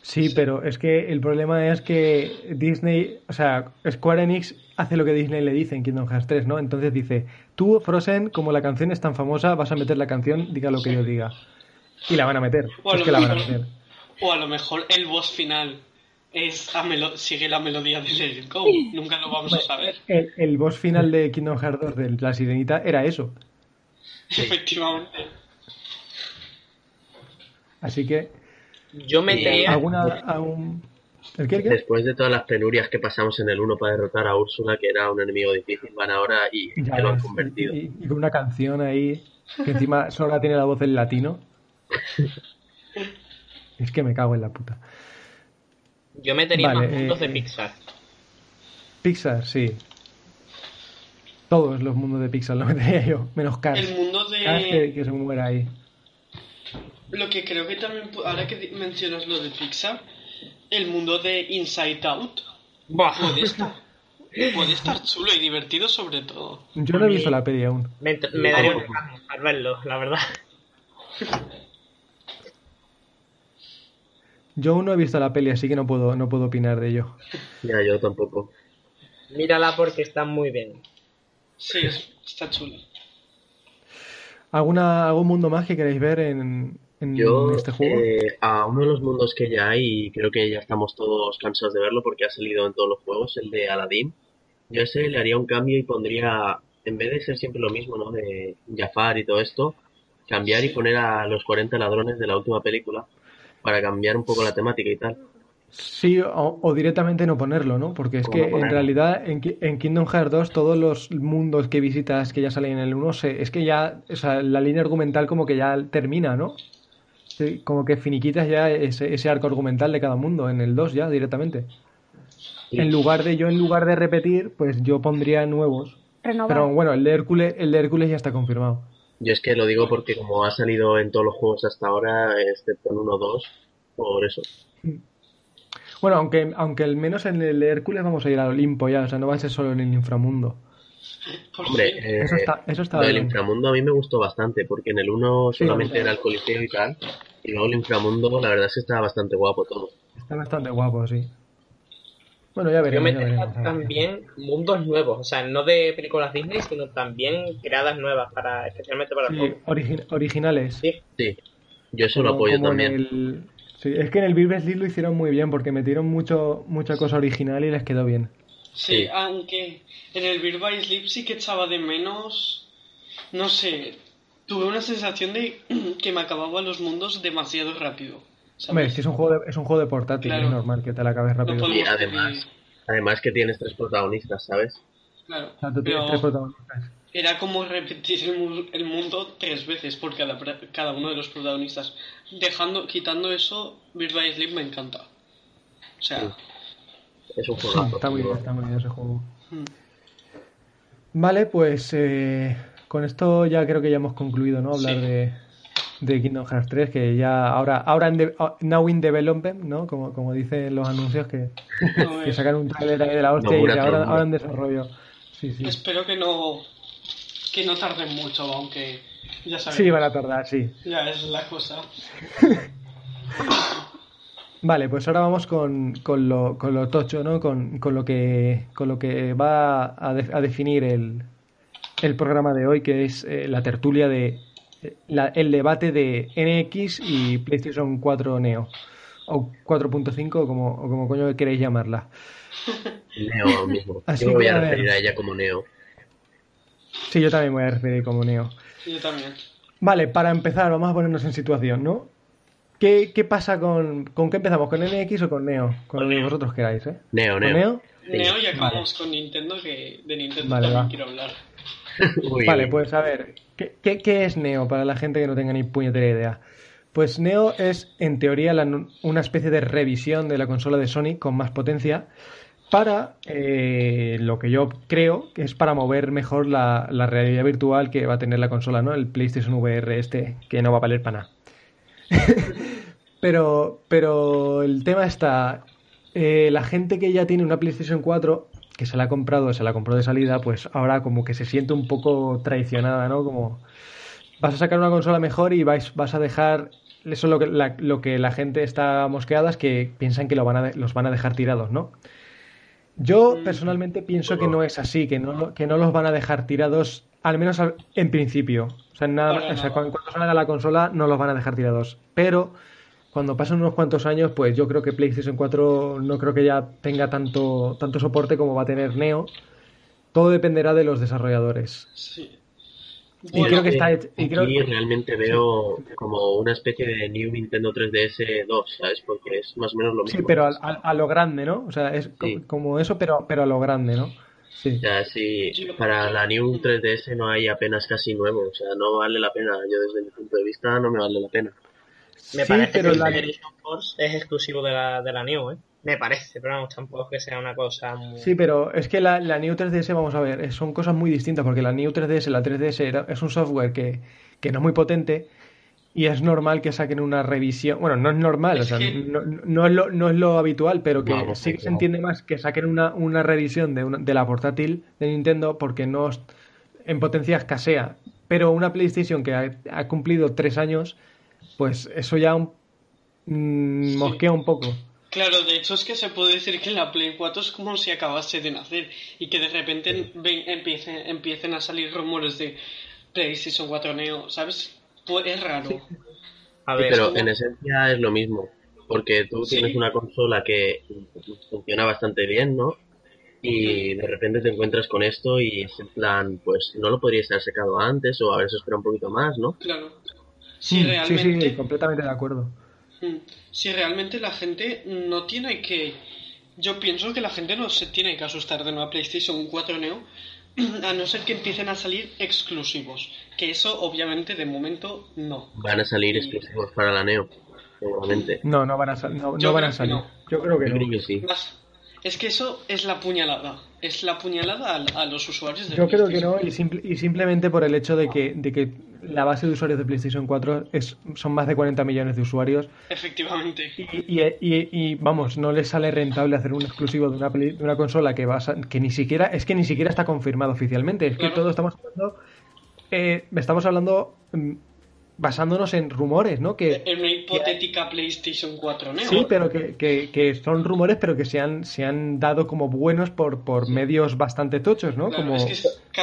Sí, pero es que el problema es que Disney, o sea, Square Enix hace lo que Disney le dice en Kingdom Hearts 3, ¿no? Entonces dice, tú, Frozen, como la canción es tan famosa, vas a meter la canción, diga lo que yo diga. Y la van a meter. O a Es que la van a mejor- meter. O a lo mejor el boss final es a melo- sigue la melodía de Let It Go. Nunca lo vamos a saber. El, el boss final de Kingdom Hearts 2 de la sirenita era eso. Efectivamente. Así que, Yo metería, ¿alguna... algún- ¿El qué, el qué? Después de todas las penurias que pasamos en el 1 para derrotar a Úrsula, que era un enemigo difícil, van ahora y Ya que lo han ves, convertido. Y, y con una canción ahí, que encima Sora tiene la voz en latino. [LAUGHS] Es que me cago en la puta. yo metería Vale, más mundos eh, de Pixar. Pixar, sí. Todos los mundos de Pixar lo metería yo, menos Cars. El mundo Cars que, de... que se muera ahí. Lo que creo que también... Ahora que mencionas lo de Pixar, el mundo de Inside Out puede [LAUGHS] estar. Puede estar chulo y divertido sobre todo. Yo no he visto la peli aún. Me, daría un al verlo, la verdad. [LAUGHS] Yo aún no he visto la peli, así que no puedo, no puedo opinar de ello. Ya, yo tampoco. Mírala porque está muy bien. Sí, está chulo. ¿Alguna, ¿Algún mundo más que queréis ver en, este juego? Eh, a uno de los mundos que ya hay, y creo que ya estamos todos cansados de verlo porque ha salido en todos los juegos, el de Aladdin. Yo ese le haría un cambio y pondría, en vez de ser siempre lo mismo, ¿no? De Jafar y todo esto, cambiar y poner a los 40 ladrones de la última película para cambiar un poco la temática y tal. Sí, o, directamente no ponerlo, ¿no? Porque es que en realidad en, Kingdom Hearts 2 todos los mundos que visitas que ya salen en el 1, es que ya, o sea, la línea argumental como que ya termina, ¿no? Como que finiquitas ya ese, arco argumental de cada mundo en el 2 ya directamente. En lugar de yo, en lugar de repetir, pues yo pondría nuevos. Pero bueno, el de Hércules, el de Hércules ya está confirmado. Yo es que lo digo porque como ha salido en todos los juegos hasta ahora, excepto en 1 o 2, por eso. Bueno, aunque, aunque al menos en el Hércules vamos a ir al Olimpo ya, o sea, no va a ser solo en el inframundo. Hombre, eh, eso está, eso está el inframundo a mí me gustó bastante, porque en el 1 solamente era el coliseo y tal, y luego el inframundo, la verdad es que está bastante guapo todo. Está bastante guapo, sí. Bueno, ya veremos. Yo también mundos nuevos, o sea, no de películas Disney, sino también creadas nuevas, para especialmente para sí, originales. Sí. sí. Yo eso lo apoyo también. Sí, es que en el Vives League lo hicieron muy bien porque metieron mucho, mucha cosa original y les quedó bien. Sí, aunque en el Beer Sleep sí que echaba de menos, no sé, tuve una sensación de [CLEARS THROAT] que me acababa los mundos demasiado rápido. Hombre, es que es un juego de, es un juego de portátil, es normal que te la acabes rápido. y además, además que tienes tres protagonistas, ¿sabes? Claro, tres protagonistas era como repetir el, mundo tres veces por cada, cada uno de los protagonistas. Dejando, quitando eso, Bird by Sleep me encanta. O sea. Es un juego. está muy bien, está muy bien ese juego. Hmm. Vale, pues eh, con esto ya creo que ya hemos concluido, ¿no? Hablar de, de Kingdom Hearts 3, que ya ahora, ahora en oh, now in development, ¿no? Como, como dicen los anuncios que, [LAUGHS] que sacan un trailer de la hostia y ahora, ahora en desarrollo. Sí, sí. Espero que no que no tarden mucho, aunque ya sabes. Sí, van a tardar, sí. Ya, es la cosa. [LAUGHS] Vale, pues ahora vamos con, con, lo, con lo tocho, ¿no? Con, con, lo que, con lo que va a, definir el, el, programa de hoy, que es eh, la tertulia de eh, el debate de NX y PlayStation 4 Neo. O 4.5, o como, o como coño queréis llamarla. Neo mismo. [LAUGHS] Así Yo me voy a referir a ella como Neo. Sí, yo también voy a referir como Neo. Yo también. Vale, para empezar, vamos a ponernos en situación, ¿no? ¿Qué, qué pasa con... ¿Con qué empezamos? ¿Con NX o con Neo? Con lo que vosotros queráis, ¿eh? Neo, Neo. Neo? Neo y acabamos con Nintendo, que de Nintendo también quiero hablar. [LAUGHS] vale, pues a ver, ¿qué, ¿qué, qué, es Neo para la gente que no tenga ni puñetera idea? Pues Neo es, en teoría, una especie de revisión de la consola de Sony con más potencia para eh, lo que yo creo que es para mover mejor la, realidad virtual que va a tener la consola, ¿no? El PlayStation VR este, que no va a valer para nada. [LAUGHS] pero, pero el tema está, eh, la gente que ya tiene una PlayStation 4, que se la ha comprado, se la compró de salida, pues ahora como que se siente un poco traicionada, ¿no? Como vas a sacar una consola mejor y vais, vas a dejar eso es lo que la, lo que la gente está mosqueada es que piensan que lo van a, los van a dejar tirados, ¿no? Yo mm. personalmente pienso que no es así, que no, que no los van a dejar tirados, al menos en principio. O sea, nada, cuando, salga la consola no los van a dejar tirados. Pero cuando pasen unos cuantos años, pues yo creo que PlayStation 4 no creo que ya tenga tanto, tanto soporte como va a tener Neo. Todo dependerá de los desarrolladores. Sí y creo que está hecho, y realmente veo como una especie de New Nintendo 3DS 2, ¿sabes? Porque es más o menos lo mismo. Sí, pero a, lo grande, ¿no? O sea, es como eso, pero, pero a lo grande, ¿no? Sí. O sea, sí, para la New 3DS no hay apenas casi nuevo, o sea, no vale la pena. Yo desde mi punto de vista no me vale la pena. Me parece que la... Force es exclusivo de la, de la New, ¿eh? Me parece, pero vamos, tampoco que sea una cosa muy... Sí, pero es que la, la New 3DS, vamos a ver, son cosas muy distintas, porque la New 3DS, la 3DS es un software que, no es muy potente y es normal que saquen una revisión. Bueno, no es normal, o sea, no, es lo, no, es lo, habitual, pero que sí se entiende más que saquen una, una revisión de, de la portátil de Nintendo porque no en potencia escasea. Pero una PlayStation que ha, cumplido tres años, pues eso ya mm, mosquea un poco. Claro, de hecho es que se puede decir que la Play 4 es como si acabase de nacer y que de repente empiecen, empiecen a salir rumores de PlayStation 4 Neo, ¿sabes? Pues es raro. A ver, pero en esencia es lo mismo, porque tú tienes una consola que funciona bastante bien, ¿no? Y de repente te encuentras con esto y es en plan, pues no lo podrías haber sacado antes o haberse esperado un poquito más, ¿no? Claro. Sí, realmente... sí, sí, completamente de acuerdo. Mm. Si realmente la gente no tiene que... Yo pienso que la gente no se tiene que asustar de una PlayStation 4 Neo, [CLEARS THROAT] a no ser que empiecen a salir exclusivos. Que eso, obviamente, de momento no. Van a salir exclusivos para la Neo, seguramente. No, no van a, no, van a salir. Yo creo que no. sí. Es que eso es la puñalada. Es la puñalada a, los usuarios de Yo creo que no, y, y, simplemente por el hecho de que, de que la base de usuarios de PlayStation 4 es, son más de 40 millones de usuarios. Efectivamente. Y, y, vamos, no les sale rentable hacer un exclusivo de una, de una consola que, va que ni siquiera es que ni siquiera está confirmado oficialmente. Es que todo estamos hablando. Eh, estamos hablando mm, basándonos en rumores, ¿no? Que, en una hipotética PlayStation 4 Neo. Sí, pero que, que, son rumores, pero que se han, se han dado como buenos por, por medios bastante tochos, ¿no? como,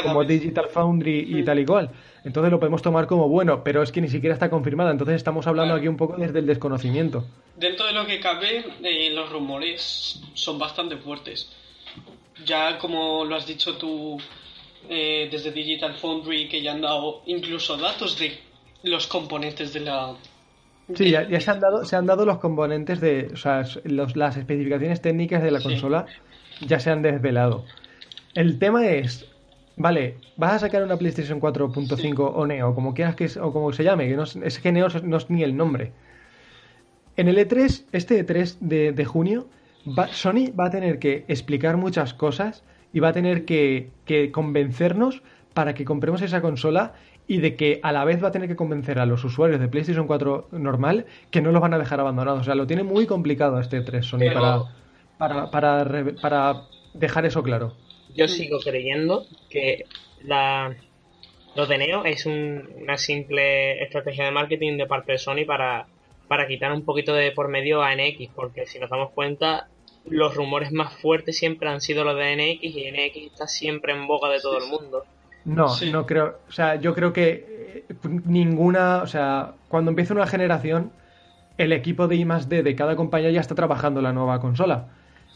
como Digital Foundry y mm. tal y cual. Entonces lo podemos tomar como bueno, pero es que ni siquiera está confirmada. Entonces estamos hablando aquí un poco desde el desconocimiento. Dentro de lo que cabe, eh, los rumores son bastante fuertes. Ya como lo has dicho tú, eh, desde Digital Foundry, que ya han dado incluso datos de los componentes de la... Sí, ya, se, han dado, se han dado los componentes de... O sea, las especificaciones técnicas de la consola ya se han desvelado. El tema es, vale, vas a sacar una PlayStation 4.5 o Neo, como quieras que o como se llame, que no es, que Neo no es ni el nombre. En el E3, este E3 de, junio, Sony va a tener que explicar muchas cosas y va a tener que, que convencernos para que compremos esa consola y de que a la vez va a tener que convencer a los usuarios de PlayStation 4 normal que no los van a dejar abandonados. O sea, lo tiene muy complicado este 3 Sony para, para, para, dejar eso claro. Yo sigo creyendo que la, lo de Neo es una simple estrategia de marketing de parte de Sony para, para quitar un poquito de por medio a NX, porque si nos damos cuenta, los rumores más fuertes siempre han sido los de NX y NX está siempre en boca de todo el mundo. No, no creo. O sea, yo creo que eh, ninguna. O sea, cuando empieza una generación, el equipo de I D de cada compañía ya está trabajando la nueva consola.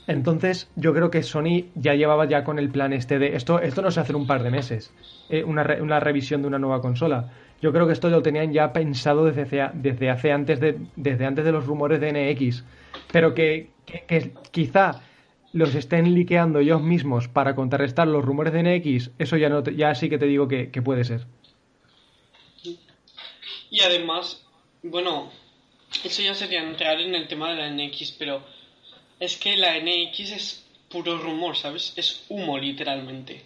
Entonces, yo creo que Sony ya llevaba ya con el plan este de. Esto, esto no se hace en un par de meses. Eh, una, una, revisión de una nueva consola. Yo creo que esto lo tenían ya pensado desde, desde hace antes de, desde antes de los rumores de NX. Pero que, que quizá los estén liqueando ellos mismos para contrarrestar los rumores de NX, eso ya, no ya sí que te digo que, puede ser. Y además, bueno, eso ya sería entrar en el tema de la NX, pero es que la NX es puro rumor, ¿sabes? Es humo, literalmente.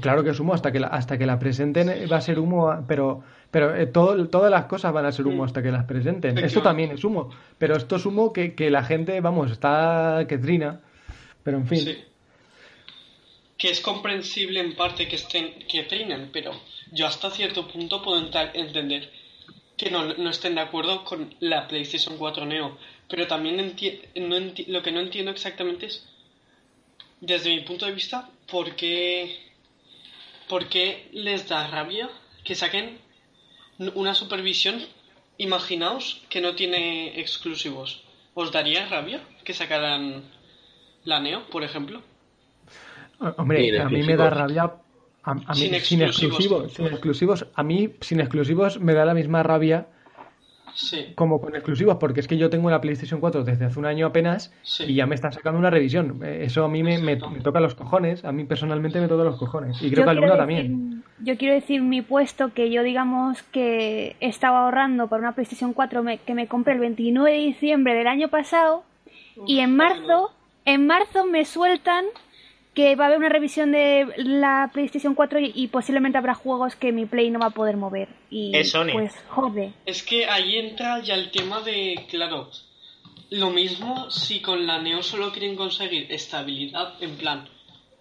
Claro que es humo, hasta que la, hasta que la presenten va a ser humo, pero pero eh, todo, todas las cosas van a ser humo hasta que las presenten. Esto también es humo. Pero esto es humo que, la gente, vamos, está que trina. Pero en fin. Sí. Que es comprensible en parte que estén que trinen, pero yo hasta cierto punto puedo entender que no, estén de acuerdo con la PlayStation 4 Neo. Pero también no lo que no entiendo exactamente es, desde mi punto de vista, por qué, por qué les da rabia que saquen una supervisión, imaginaos que no tiene exclusivos. ¿Os daría rabia que sacaran la Neo, por ejemplo? Hombre, a mí me da rabia. A, mí, sin, exclusivos. sin exclusivos. A mí, sin exclusivos, me da la misma rabia como con exclusivos, porque es que yo tengo la PlayStation 4 desde hace un año apenas y ya me están sacando una revisión. Eh, eso a mí me, toca los cojones, a mí personalmente me toca los cojones. Y creo que a Luna también. Yo quiero decir mi puesto que yo digamos que estaba ahorrando para una PlayStation 4 que me compré el 29 de diciembre del año pasado y en marzo, en marzo me sueltan que va a haber una revisión de la PlayStation 4 y, posiblemente habrá juegos que mi Play no va a poder mover. Y es Sony. pues jode. Es que ahí entra ya el tema de, claro, lo mismo si con la Neo solo quieren conseguir estabilidad en plan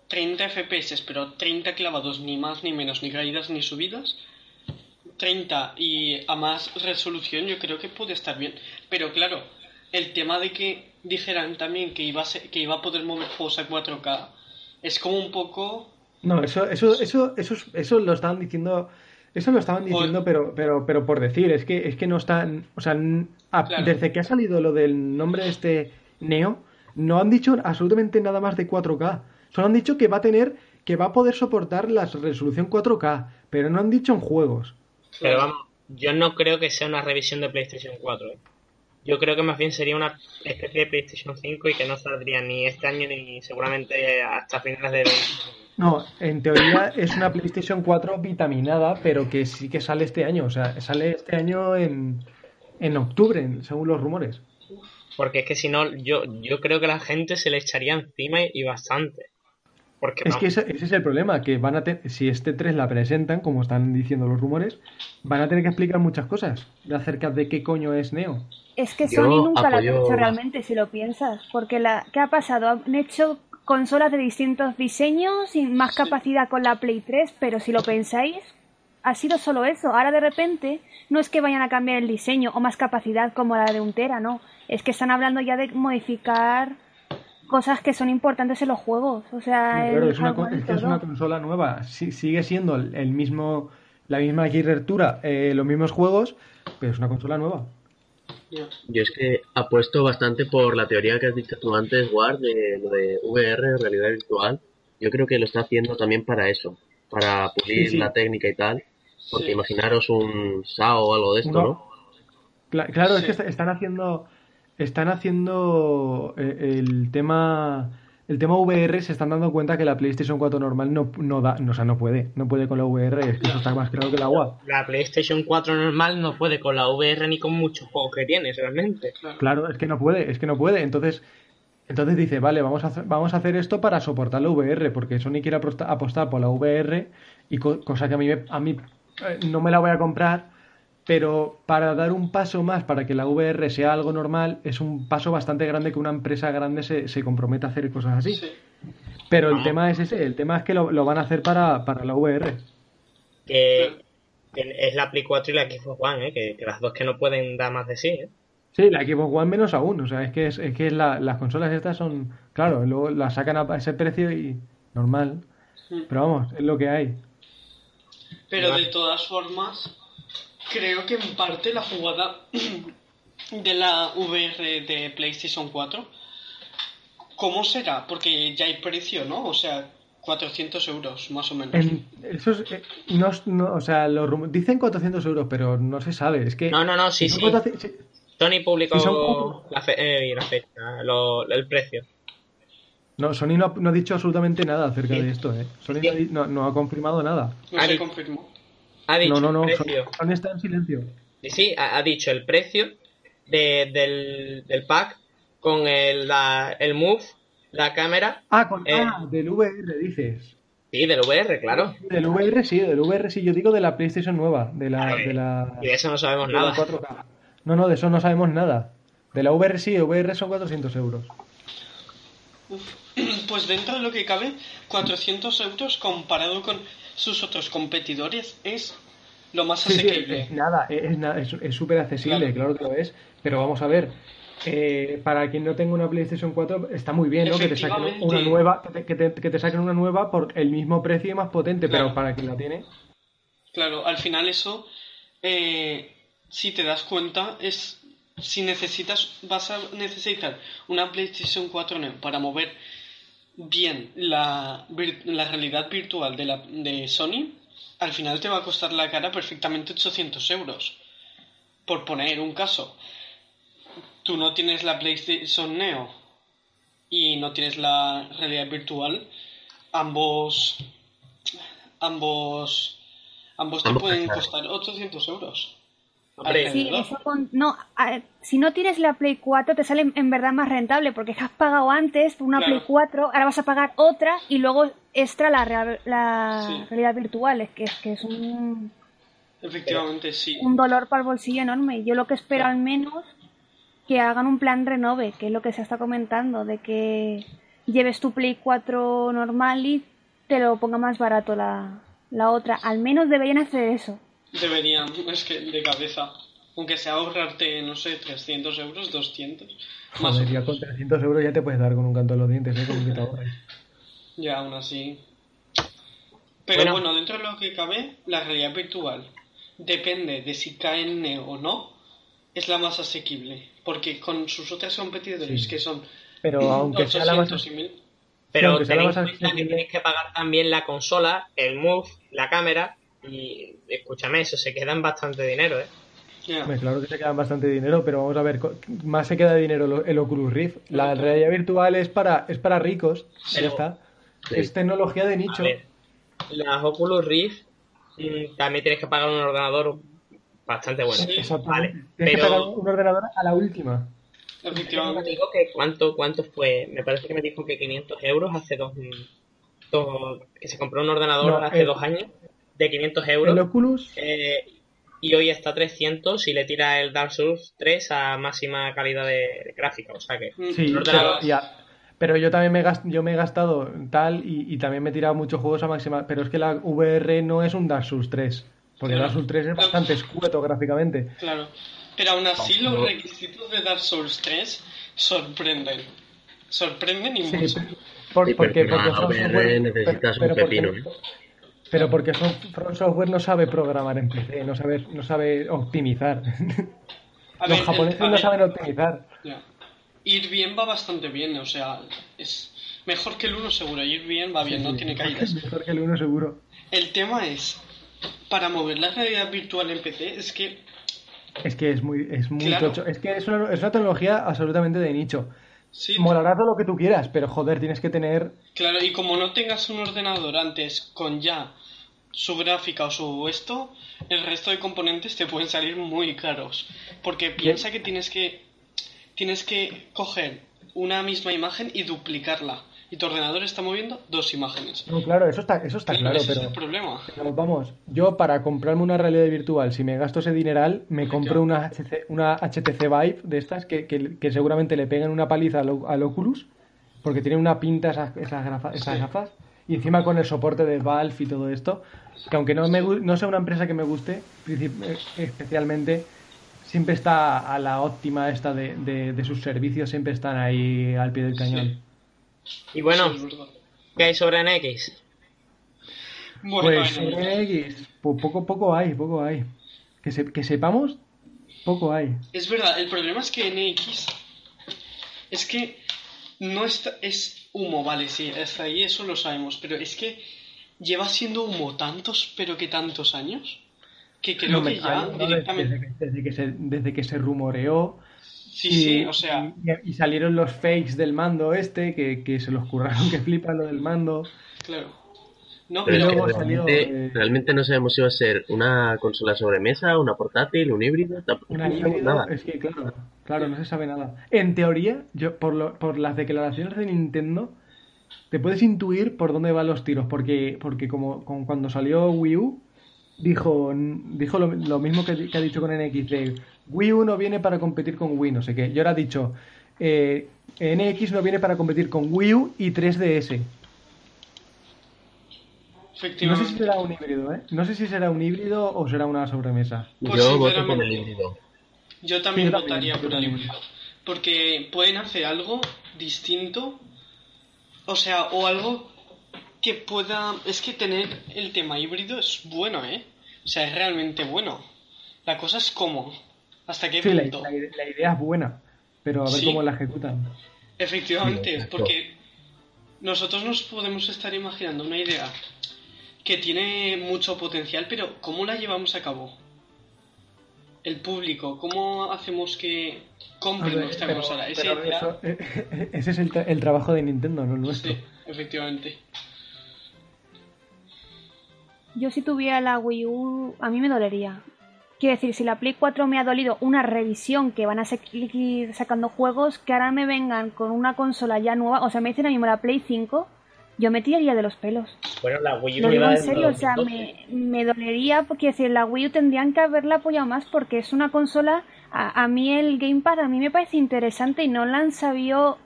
30 FPS, pero 30 clavados, ni más ni menos, ni caídas ni subidas. 30 y a más resolución yo creo que puede estar bien. Pero claro, el tema de que dijeran también que iba a, que iba a poder mover juegos a 4K es como un poco... No, eso, eso, eso, eso, eso lo estaban diciendo... Eso lo estaban diciendo, pero, pero, pero por decir, es que, es que no están, o sea, desde que ha salido lo del nombre de este Neo, no han dicho absolutamente nada más de 4K. Solo han dicho que va a tener, que va a poder soportar la resolución 4K, pero no han dicho en juegos. Pero vamos, yo no creo que sea una revisión de PlayStation 4. ¿eh? Yo creo que más bien sería una especie de PlayStation 5 y que no saldría ni este año ni seguramente hasta finales de No, en teoría es una PlayStation 4 vitaminada, pero que sí que sale este año. O sea, sale este año en, en octubre, según los rumores. Porque es que si no, yo, yo creo que la gente se le echaría encima y bastante. Porque es que ese, es el problema, que van a si este 3 la presentan, como están diciendo los rumores, van a tener que explicar muchas cosas acerca de qué coño es Neo. Es que Sony nunca la ha hecho realmente, si lo piensas. Porque la, ¿qué ha pasado? Han hecho consolas de distintos diseños y más capacidad con la Play 3, pero si lo pensáis, ha sido solo eso. Ahora de repente no es que vayan a cambiar el diseño o más capacidad como la de un Tera, no. Es que están hablando ya de modificar cosas que son importantes en los juegos. O sea, es, una, que es una consola nueva. sigue siendo el mismo, la misma arquitectura, eh, los mismos juegos, pero es una consola nueva. Yo es que apuesto bastante por la teoría que has dicho tú antes, Ward, de lo de VR, realidad virtual. Yo creo que lo está haciendo también para eso, para pulir la técnica y tal. Porque imaginaros un SAO o algo de esto, ¿no? Claro, es que están haciendo están haciendo eh, el tema el tema VR se están dando cuenta que la PlayStation 4 normal no, no da, no, o sea, no puede, no puede con la VR, es que eso está más claro que el agua. La PlayStation 4 normal no puede con la VR ni con muchos juegos que tiene realmente. Claro, es que no puede, es que no puede. Entonces, entonces dice, vale, vamos a hacer, vamos a hacer esto para soportar la VR, porque Sony quiere apostar por la VR y cosa que a mí, a mí eh, no me la voy a comprar pero para dar un paso más para que la VR sea algo normal es un paso bastante grande que una empresa grande se, se comprometa a hacer cosas así. Pero el tema es ese, el tema es que lo, van a hacer para, la VR. Que, es la Play 4 y la Xbox One, ¿eh? que, las dos que no pueden dar más de sí. ¿eh? Sí, la Xbox One menos aún, o sea, es que, es, que las consolas estas son, claro, luego las sacan a ese precio y normal. Pero vamos, es lo que hay. Pero de todas formas, creo que en parte la jugada [CLEARS THROAT] de la VR de PlayStation 4, ¿cómo será? Porque ya hay precio, ¿no? O sea, 400 euros, más o menos. eso eh, no, o sea, dicen 400 euros, pero no se sabe. Es que. No, no, no, sí, sí. Sony publicó la, eh, la, fecha, el precio. No, Sony no ha, dicho absolutamente nada acerca de esto, ¿eh? Sony no, ha confirmado nada. No se confirmó. Ha dicho no, no, no, Sony está en silencio. Sí, ha, dicho el precio del, del, pack con el, la, el Move, la cámara. Ah, con, eh, ah, del VR dices. Sí, del VR, claro. Del VR sí, del VR sí, yo digo de la PlayStation nueva, de la... de la y de eso no sabemos nada. No, no, de eso no sabemos nada. De la VR sí, VR son 400 euros. [CLEARS THROAT] Pues dentro de lo que cabe, 400 euros comparado con sus otros competidores es lo más asequible. es, nada, es súper accesible, claro. que lo es, pero vamos a ver. Eh, para quien no tenga una PlayStation 4 está muy bien, ¿no? Que te saquen una nueva, que te, saquen una nueva por el mismo precio y más potente, pero para quien la tiene. Claro, al final eso, eh, si te das cuenta, es si necesitas, vas a necesitar una PlayStation 4 para mover bien la, la realidad virtual de, la, de Sony, al final te va a costar la cara perfectamente 800 euros. Por poner un caso, tú no tienes la PlayStation Neo y no tienes la realidad virtual, ambos ambos ambos te pueden costar 800 euros. Sí, eso no, si no tienes la Play 4 te sale en verdad más rentable porque has pagado antes una Play 4, ahora vas a pagar otra y luego extra la, la realidad virtual, es que, es que es un... Efectivamente, sí. Un dolor para el bolsillo enorme. Yo lo que espero al menos que hagan un plan renove, que es lo que se está comentando, de que lleves tu Play 4 normal y te lo ponga más barato la, la otra. Al menos deberían hacer eso. Deberían, es que de cabeza. Aunque sea ahorrarte, no sé, 300 euros, 200. Más Joder, ya con 300 euros ya te puedes dar con un canto de los dientes, ¿eh? Con un [LAUGHS] Ya, aún así. Pero bueno. dentro de lo que cabe, la realidad virtual depende de si KN o no, es la más asequible. Porque con sus otras competidores, que son pero aunque sea la más pero tenéis que tienes que pagar también la consola, el Move, la cámara y escúchame, eso se queda en bastante dinero, ¿eh? Claro que se queda bastante dinero, pero vamos a ver, más se queda dinero el Oculus Rift. La realidad virtual es para es para ricos, ya está. Es tecnología de nicho. las Oculus Rift mm, también tienes que pagar un ordenador bastante bueno. Vale, tienes que pagar un ordenador a la última. Dijo que cuánto, cuánto fue, me parece que me dijo que 500 euros hace dos, que se compró un ordenador hace dos años de 500 euros. ¿El Oculus? Eh, y hoy está a 300 y le tira el Dark Souls 3 a máxima calidad de, gráfica, o sea que... Sí, pero, yo también me, yo me he gastado tal y, también me he tirado muchos juegos a máxima, pero es que la VR no es un Dark Souls 3, porque el Dark Souls 3 es bastante escueto gráficamente. Claro. Pero aún así los requisitos de Dark Souls 3 sorprenden. Sorprenden y mucho. porque, porque software, necesitas un pepino. ¿eh? Pero porque From Software no sabe programar en PC, no sabe, no sabe optimizar. [LAUGHS] los japoneses no saben optimizar. Ir bien va bastante bien, o sea, es mejor que el 1 seguro. Ir bien va bien, no tiene [LAUGHS] caídas. Mejor que el 1 seguro. El tema es, para mover la realidad virtual en PC, es que es que es muy, es muy tocho. Es que es una, es una tecnología absolutamente de nicho. Sí, Molará todo lo que tú quieras, pero joder, tienes que tener. Claro, y como no tengas un ordenador antes con ya su gráfica o su esto, el resto de componentes te pueden salir muy caros. Porque piensa que tienes que. Tienes que coger una misma imagen y duplicarla y tu ordenador está moviendo dos imágenes. No, claro, eso está, eso está claro, pero, es el problema. vamos, yo para comprarme una realidad virtual, si me gasto ese dineral, me compro una, HTC, una HTC Vive de estas que, que, seguramente le pegan una paliza al, Oculus, porque tiene una pinta esas, esas, gafas, y encima con el soporte de Valve y todo esto, que aunque no, me, no sea una empresa que me guste, especialmente siempre está a la óptima esta de, de, sus servicios, siempre están ahí al pie del cañón. Y bueno, ¿qué hay sobre NX? pues sobre NX, pues poco, poco hay, poco hay. Que, que sepamos, poco hay. Es verdad, el problema es que NX es que no está, es humo, vale, sí, hasta ahí eso lo sabemos, pero es que lleva siendo humo tantos, pero que tantos años, que creo que ya directamente... Desde, que se, desde que se rumoreó Sí, sí, o sea. Y, salieron los fakes del mando este, que, se los curraron, que flipan lo del mando. Claro. No, pero, realmente, salió, eh, realmente, no sabemos si va a ser una consola sobremesa, una portátil, un híbrido. Una híbrido, nada. es que claro, claro, no se sabe nada. En teoría, yo por, lo, por las declaraciones de Nintendo, te puedes intuir por dónde van los tiros, porque, porque como, cuando salió Wii U, dijo, dijo lo, mismo que, que, ha dicho con NX, de Wii U no viene para competir con Wii, no sé qué. Yo ahora he dicho, eh, NX no viene para competir con Wii U y 3DS. No sé si será un híbrido, ¿eh? No sé si será un híbrido o será una sobremesa. Pues yo voto por el híbrido. Yo también votaría por el híbrido. Porque pueden hacer algo distinto. O sea, o algo que pueda... Es que tener el tema híbrido es bueno, ¿eh? O sea, es realmente bueno. La cosa es cómo. ¿Hasta qué punto? La, idea es buena, pero a ver cómo la ejecutan. Efectivamente, porque nosotros nos podemos estar imaginando una idea que tiene mucho potencial, pero ¿cómo la llevamos a cabo? El público, ¿cómo hacemos que compre nuestra consola? Ese, eh, ese es el, trabajo de Nintendo, no nuestro. Sí, efectivamente. Yo si tuviera la Wii U, a mí me dolería Quiero decir, si la Play 4 me ha dolido una revisión que van a seguir sacando juegos, que ahora me vengan con una consola ya nueva, o sea, me dicen a mismo la Play 5, yo me tiraría de los pelos. Bueno, la Wii U. en serio, o sea, me, me, dolería, porque decir, la Wii U tendrían que haberla apoyado más porque es una consola. A, a mí el Gamepad a mí me parece interesante y no la han sabido.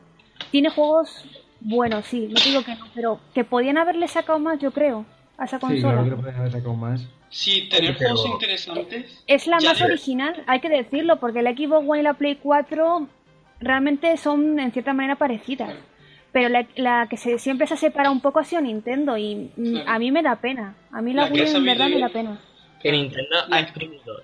Tiene juegos buenos, sí, no digo que no, pero que podían haberle sacado más, yo creo, a esa consola. Sí, creo que podían haber sacado más. Sí, tener juegos interesantes. Es la más original, hay que decirlo, porque el Xbox One y la Play 4 realmente son en cierta manera parecidas. Pero la, que se, siempre se ha separado un poco ha sido Nintendo y a mí me da pena. A mí la, Wii en verdad me da pena. Que Nintendo ha exprimido.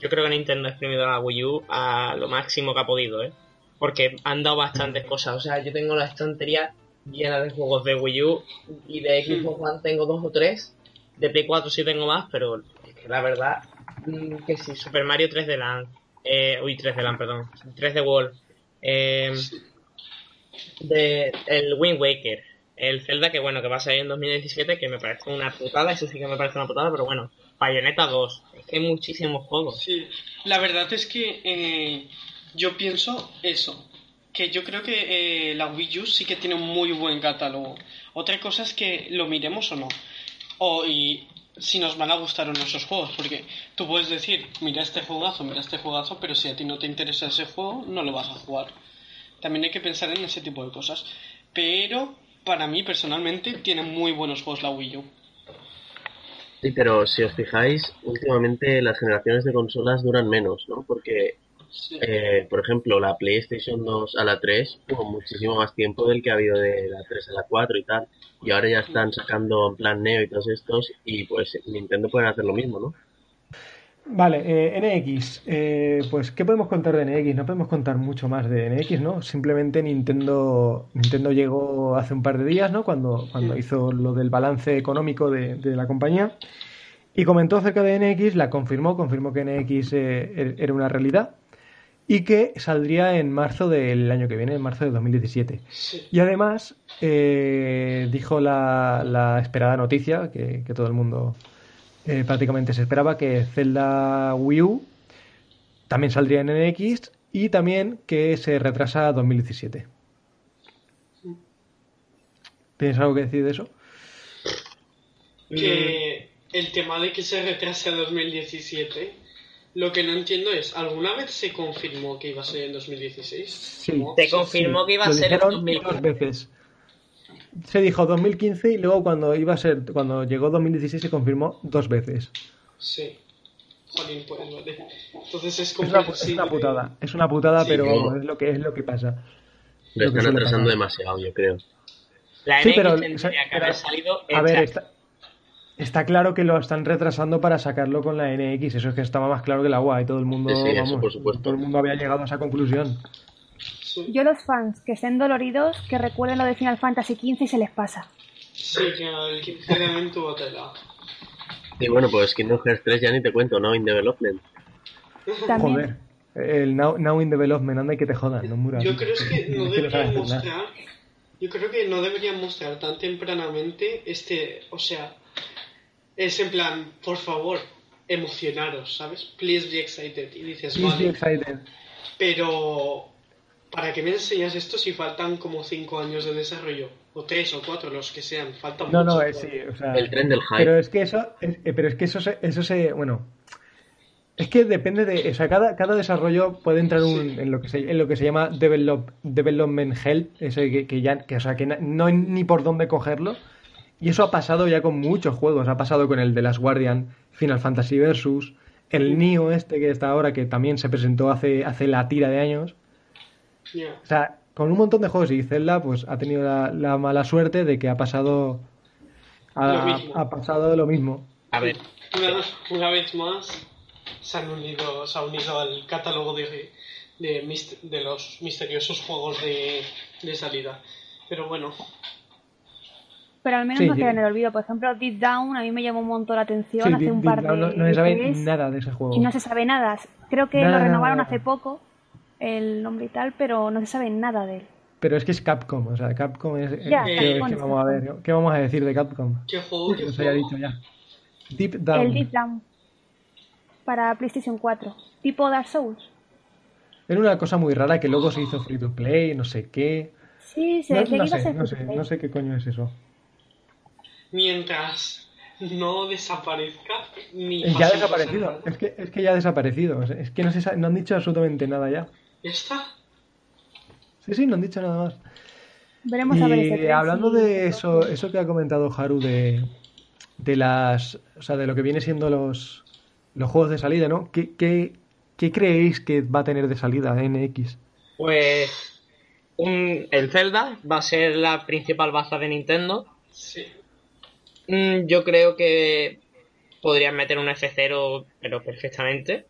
Yo creo que Nintendo ha exprimido la Wii U a lo máximo que ha podido, ¿eh? Porque han dado bastantes cosas. O sea, yo tengo la estantería llena de juegos de Wii U y de Xbox One tengo dos o tres de Play 4 sí tengo más, pero es que la verdad mm, que sí, Super Mario 3 de Land, eh, uy, 3 de Land, perdón, 3 de Wall, eh, de el Wind Waker, el Zelda que bueno, que va a salir en 2017, que me parece una putada, eso sí que me parece una putada, pero bueno, Bayonetta 2, es que hay muchísimos juegos. Sí, la verdad es que eh, yo pienso eso, que yo creo que eh, la Wii U sí que tiene un muy buen catálogo. Otra cosa es que lo miremos o no o y si nos van a gustar o no esos juegos, porque tú puedes decir, mira este juegazo, mira este juegazo, pero si a ti no te interesa ese juego, no lo vas a jugar. También hay que pensar en ese tipo de cosas. Pero para mí personalmente tiene muy buenos juegos la Wii U. Sí, pero si os fijáis, últimamente las generaciones de consolas duran menos, ¿no? Porque eh, por ejemplo, la PlayStation 2 a la 3 tuvo muchísimo más tiempo del que ha habido de la 3 a la 4 y tal. Y ahora ya están sacando en plan Neo y todos estos y pues Nintendo puede hacer lo mismo, ¿no? Vale, eh, NX, eh, pues ¿qué podemos contar de NX? No podemos contar mucho más de NX, ¿no? Simplemente Nintendo, Nintendo llegó hace un par de días, ¿no? Cuando, cuando hizo lo del balance económico de, de la compañía y comentó acerca de NX, la confirmó, confirmó que NX eh, era una realidad y que saldría en marzo del año que viene, en marzo de 2017. Y además eh, dijo la, esperada noticia, que, todo el mundo eh, prácticamente se esperaba, que Zelda Wii U también saldría en NX y también que se retrasa a 2017. ¿Tienes algo que decir de eso? Que el tema de que se retrase a 2017 lo que no entiendo es, ¿alguna vez se confirmó que iba a ser en 2016? Sí, se confirmó que iba a ser en 2015. Dos veces. Se dijo 2015 y luego cuando iba a ser, cuando llegó 2016 se confirmó dos veces. Sí. Jolín, pues vale. Entonces es como es una, putada, es una putada, pero es lo que es lo que pasa. Lo, están atrasando demasiado, yo creo. La sí, pero, tendría que haber salido A ver, está, Está claro que lo están retrasando para sacarlo con la NX, eso es que estaba más claro que el agua y todo el mundo, todo el mundo había llegado a esa conclusión. Yo los fans que estén doloridos, que recuerden lo de Final Fantasy XV y se les pasa. Sí, que el 15 también tuvo tela. Y bueno, pues Kingdom Hearts 3 ya ni te cuento, ¿no? In Development. Joder, el now, in Development, anda y que te jodan, no Yo creo [LAUGHS] que no deberían mostrar... Yo creo que no deberían mostrar tan tempranamente este... O sea, es en plan, por favor, emocionaros, ¿sabes? Please be excited. Y dices, Please be excited. Pero, ¿para qué me enseñas esto si faltan como 5 años de desarrollo? O 3 o 4, los que sean. Faltan No, no, es, sí, o sea, El tren del hype. Pero es que eso, eh, pero es que eso se, eso se, bueno, es que depende de, o sea, cada, cada desarrollo puede entrar en lo que se, en lo que se llama develop, development help, eso que, que ya, que, o sea, que no hay ni por dónde cogerlo y eso ha pasado ya con muchos juegos. Ha pasado con el de Las Guardian, Final Fantasy Versus, el Nio este que está ahora, que también se presentó hace, hace la tira de años. O sea, con un montón de juegos y Zelda, pues ha tenido la, mala suerte de que ha pasado. Ha, pasado lo mismo. A ver. Una, vez más se han unido, se ha unido al catálogo de, de, los misteriosos juegos de, de salida. Pero bueno, pero al menos no queda en el olvido. Por ejemplo, Deep Down a mí me llamó un montón la atención hace un par de no, no se sabe nada de ese juego. Y no se sabe nada. Creo que lo renovaron hace poco, el nombre y tal, pero no se sabe nada de él. Pero es que es Capcom, o sea, Capcom es... Ya, ¿qué, vamos a ver? ¿Qué vamos a decir de Capcom? ¿Qué juego? ¿Qué haya dicho ya. Deep Down. El Deep Down. para PlayStation 4, tipo Dark Souls. Era una cosa muy rara que luego se hizo free to play, no sé qué. Sí, se no, no sé, no sé, no sé qué coño es eso. Mientras no desaparezca ni ya ha desaparecido es que es que ya ha desaparecido es que no se no han dicho absolutamente nada ya ¿Ya está. Sí sí no han dicho nada más. Veremos a ver y hablando de eso eso que ha comentado Haru de de las o sea de lo que viene siendo los los juegos de salida no qué, qué, qué creéis que va a tener de salida NX pues un, el Zelda va a ser la principal baza de Nintendo. Sí. Mm, yo creo que podrían meter un F0, pero perfectamente.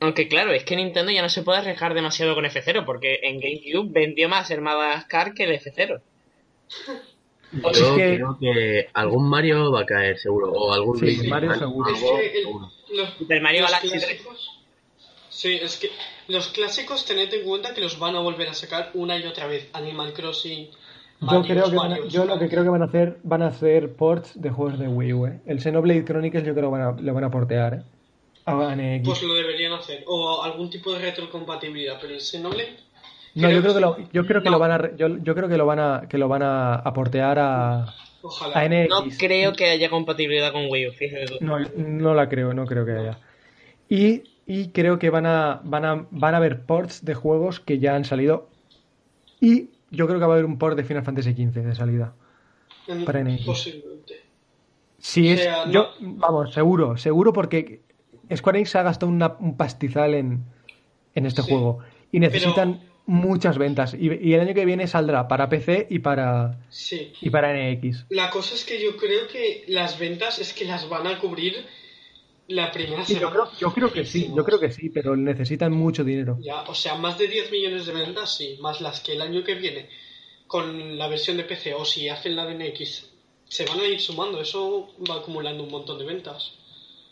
Aunque claro, es que Nintendo ya no se puede arriesgar demasiado con F0, porque en GameCube vendió más el Madagascar que el F0. Yo creo que algún Mario va a caer seguro, o algún sí, Mario seguro. Es que el, Mario Galaxy 3. Sí, es que los clásicos tened en cuenta que los van a volver a sacar una y otra vez. Animal Crossing, yo, creo que yo lo que creo que van a hacer van a hacer ports de juegos de Wii U. ¿eh? El Xenoblade Chronicles yo creo que lo van a, portear. ¿eh? A NX. Pues lo deberían hacer. O algún tipo de retrocompatibilidad. Pero el Xenoblade. No, yo creo que lo, yo creo que lo van a yo, yo, creo que lo van a que lo van a, portear a, Ojalá. NX. No creo que haya compatibilidad con Wii U, fíjate No, no la creo, no creo que haya. Y, y creo que van a, van a van a haber ports de juegos que ya han salido y yo creo que va a haber un port de Final Fantasy XV de salida. para NX. Posiblemente. Sí, es. yo, vamos, seguro, seguro porque Square Enix ha gastado un pastizal en, en este juego. Y necesitan muchas ventas. Y, el año que viene saldrá para PC y para, sí. y para NX. La cosa es que yo creo que las ventas es que las van a cubrir la primera sí, Yo creo, yo creo que sí, yo creo que sí, pero necesitan mucho dinero. Ya, o sea, más de 10 millones de ventas, sí, más las que el año que viene con la versión de PC o si hacen la de NX se van a ir sumando, eso va acumulando un montón de ventas.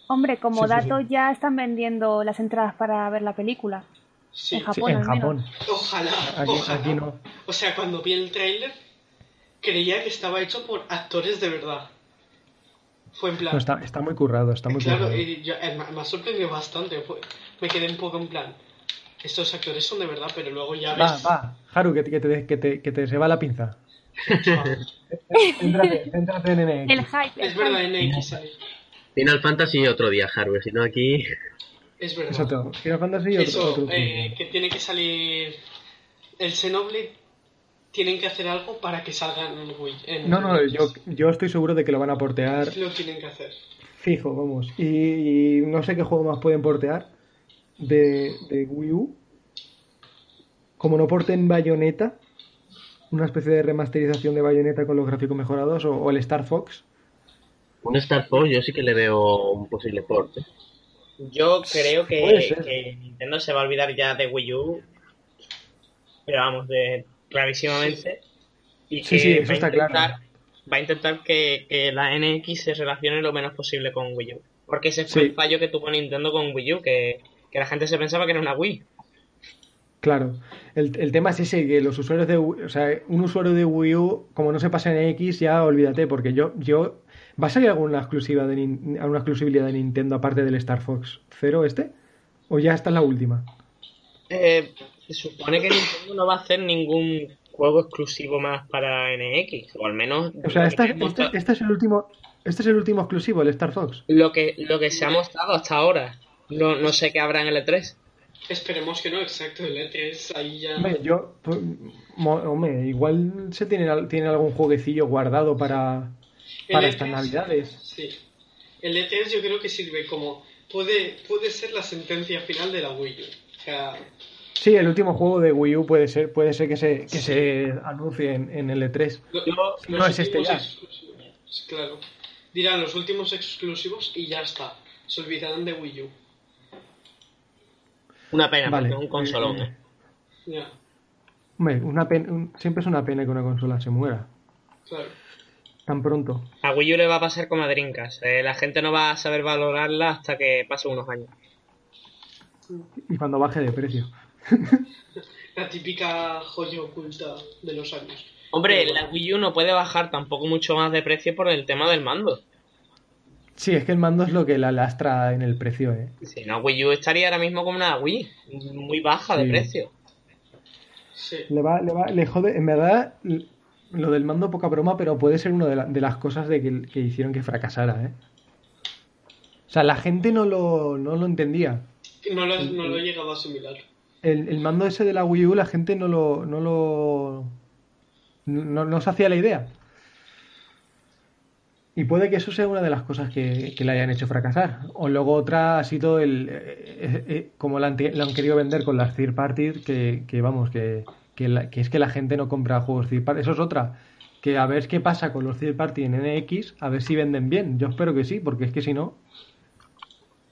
Hombre, como dato ya están vendiendo las entradas para ver la película. Sí. En Japón, en Japón. Ojalá, aquí, no. O sea, cuando vi el tráiler creía que estaba hecho por actores de verdad. Fue en plan. está, está, muy currado, está muy claro, currado. Y yo, eh, me ha sorprendido bastante. me quedé un poco en plan. Estos actores son de verdad, pero luego ya va, ves. Va, va, Haru, que, que, te, que, te, que te se va la pinza. [LAUGHS] céntrate, céntrate en NX. El hype. Es verdad, NX. Final Fantasy otro día, Haru, si no aquí. Es verdad. Exacto. Final Fantasy Eso, otro, otro eh, que tiene que salir. El Xenoblade tienen que hacer algo para que salgan en Wii. En no, no, yo, yo estoy seguro de que lo van a portear. Lo tienen que hacer. Fijo, vamos. Y, y no sé qué juego más pueden portear de, de Wii U. Como no porten Bayonetta, una especie de remasterización de Bayonetta con los gráficos mejorados, o, o el Star Fox. Un Star Fox yo sí que le veo un posible port. ¿eh? Yo creo que, que, Nintendo se va a olvidar ya de Wii U. Pero vamos, de clarísimamente. Y que sí, sí, eso va, está a intentar, claro. va a intentar que, que, la NX se relacione lo menos posible con Wii U. Porque ese fue Sí. el fallo que tuvo Nintendo con Wii U, que, que la gente se pensaba que era una Wii. Claro. El, el tema es ese, que los usuarios de Wii- o sea, un usuario de Wii U, como no se pasa en X, ya olvídate, porque yo, yo, ¿va a salir alguna exclusiva de alguna exclusividad de Nintendo aparte del Star Fox 0 este? ¿O ya esta es la última? Eh, se supone que Nintendo no va a hacer ningún juego exclusivo más para NX, o al menos O sea, este, este es el último, este es el último exclusivo, el Star Fox. lo que lo que se ha mostrado hasta ahora. No, no sé qué habrá en el E E3. Esperemos que no, exacto. El E3 ahí ya. Hombre, yo, pues, hombre, igual se tiene, tiene algún jueguecillo guardado para, para E3, estas navidades. Sí. El E3 yo creo que sirve como. Puede, puede ser la sentencia final de la Wii U. O sea, Sí, el último juego de Wii U puede ser, puede ser que se, que se anuncie en, en el E E3. lo- Yo- no es este últimos ya. exclusivos, Claro. Dirán los últimos exclusivos y ya está. Se olvidarán de Wii U. Una pena, Vale. porque un consolón. Eh, eh. Ya, Hombre, una pen- un- siempre es una pena que una consola se muera claro. Tan pronto. A Wii U le va a pasar como a Dreamcast. eh, la gente no va a saber valorarla hasta que pase unos años. Y cuando baje de precio. [LAUGHS] La típica joya oculta de los años. Hombre, la. Wii U no puede bajar tampoco mucho más de precio por el tema del mando. Sí, es que el mando es lo que la lastra en el precio, ¿eh? Si no, Wii U estaría ahora mismo como una Wii, muy baja de precio. Sí. Le va, le va, le jode, en verdad, lo del mando poca broma, pero puede ser una de, las cosas de que, hicieron que fracasara, ¿eh? O sea, la gente no lo, no lo entendía. No lo, no lo he llegado a asimilar. El, el, mando ese de la Wii U, la gente no lo, no lo, no, no se hacía la idea. Y puede que eso sea una de las cosas que, le hayan hecho fracasar. O luego otra ha sido el eh, eh, eh, como lo han, querido vender con las third parties, que, vamos, que, que, es que la gente no compra juegos third party. Eso es otra. Que a ver qué pasa con los third party en NX, a ver si venden bien. Yo espero que sí, porque es que si no,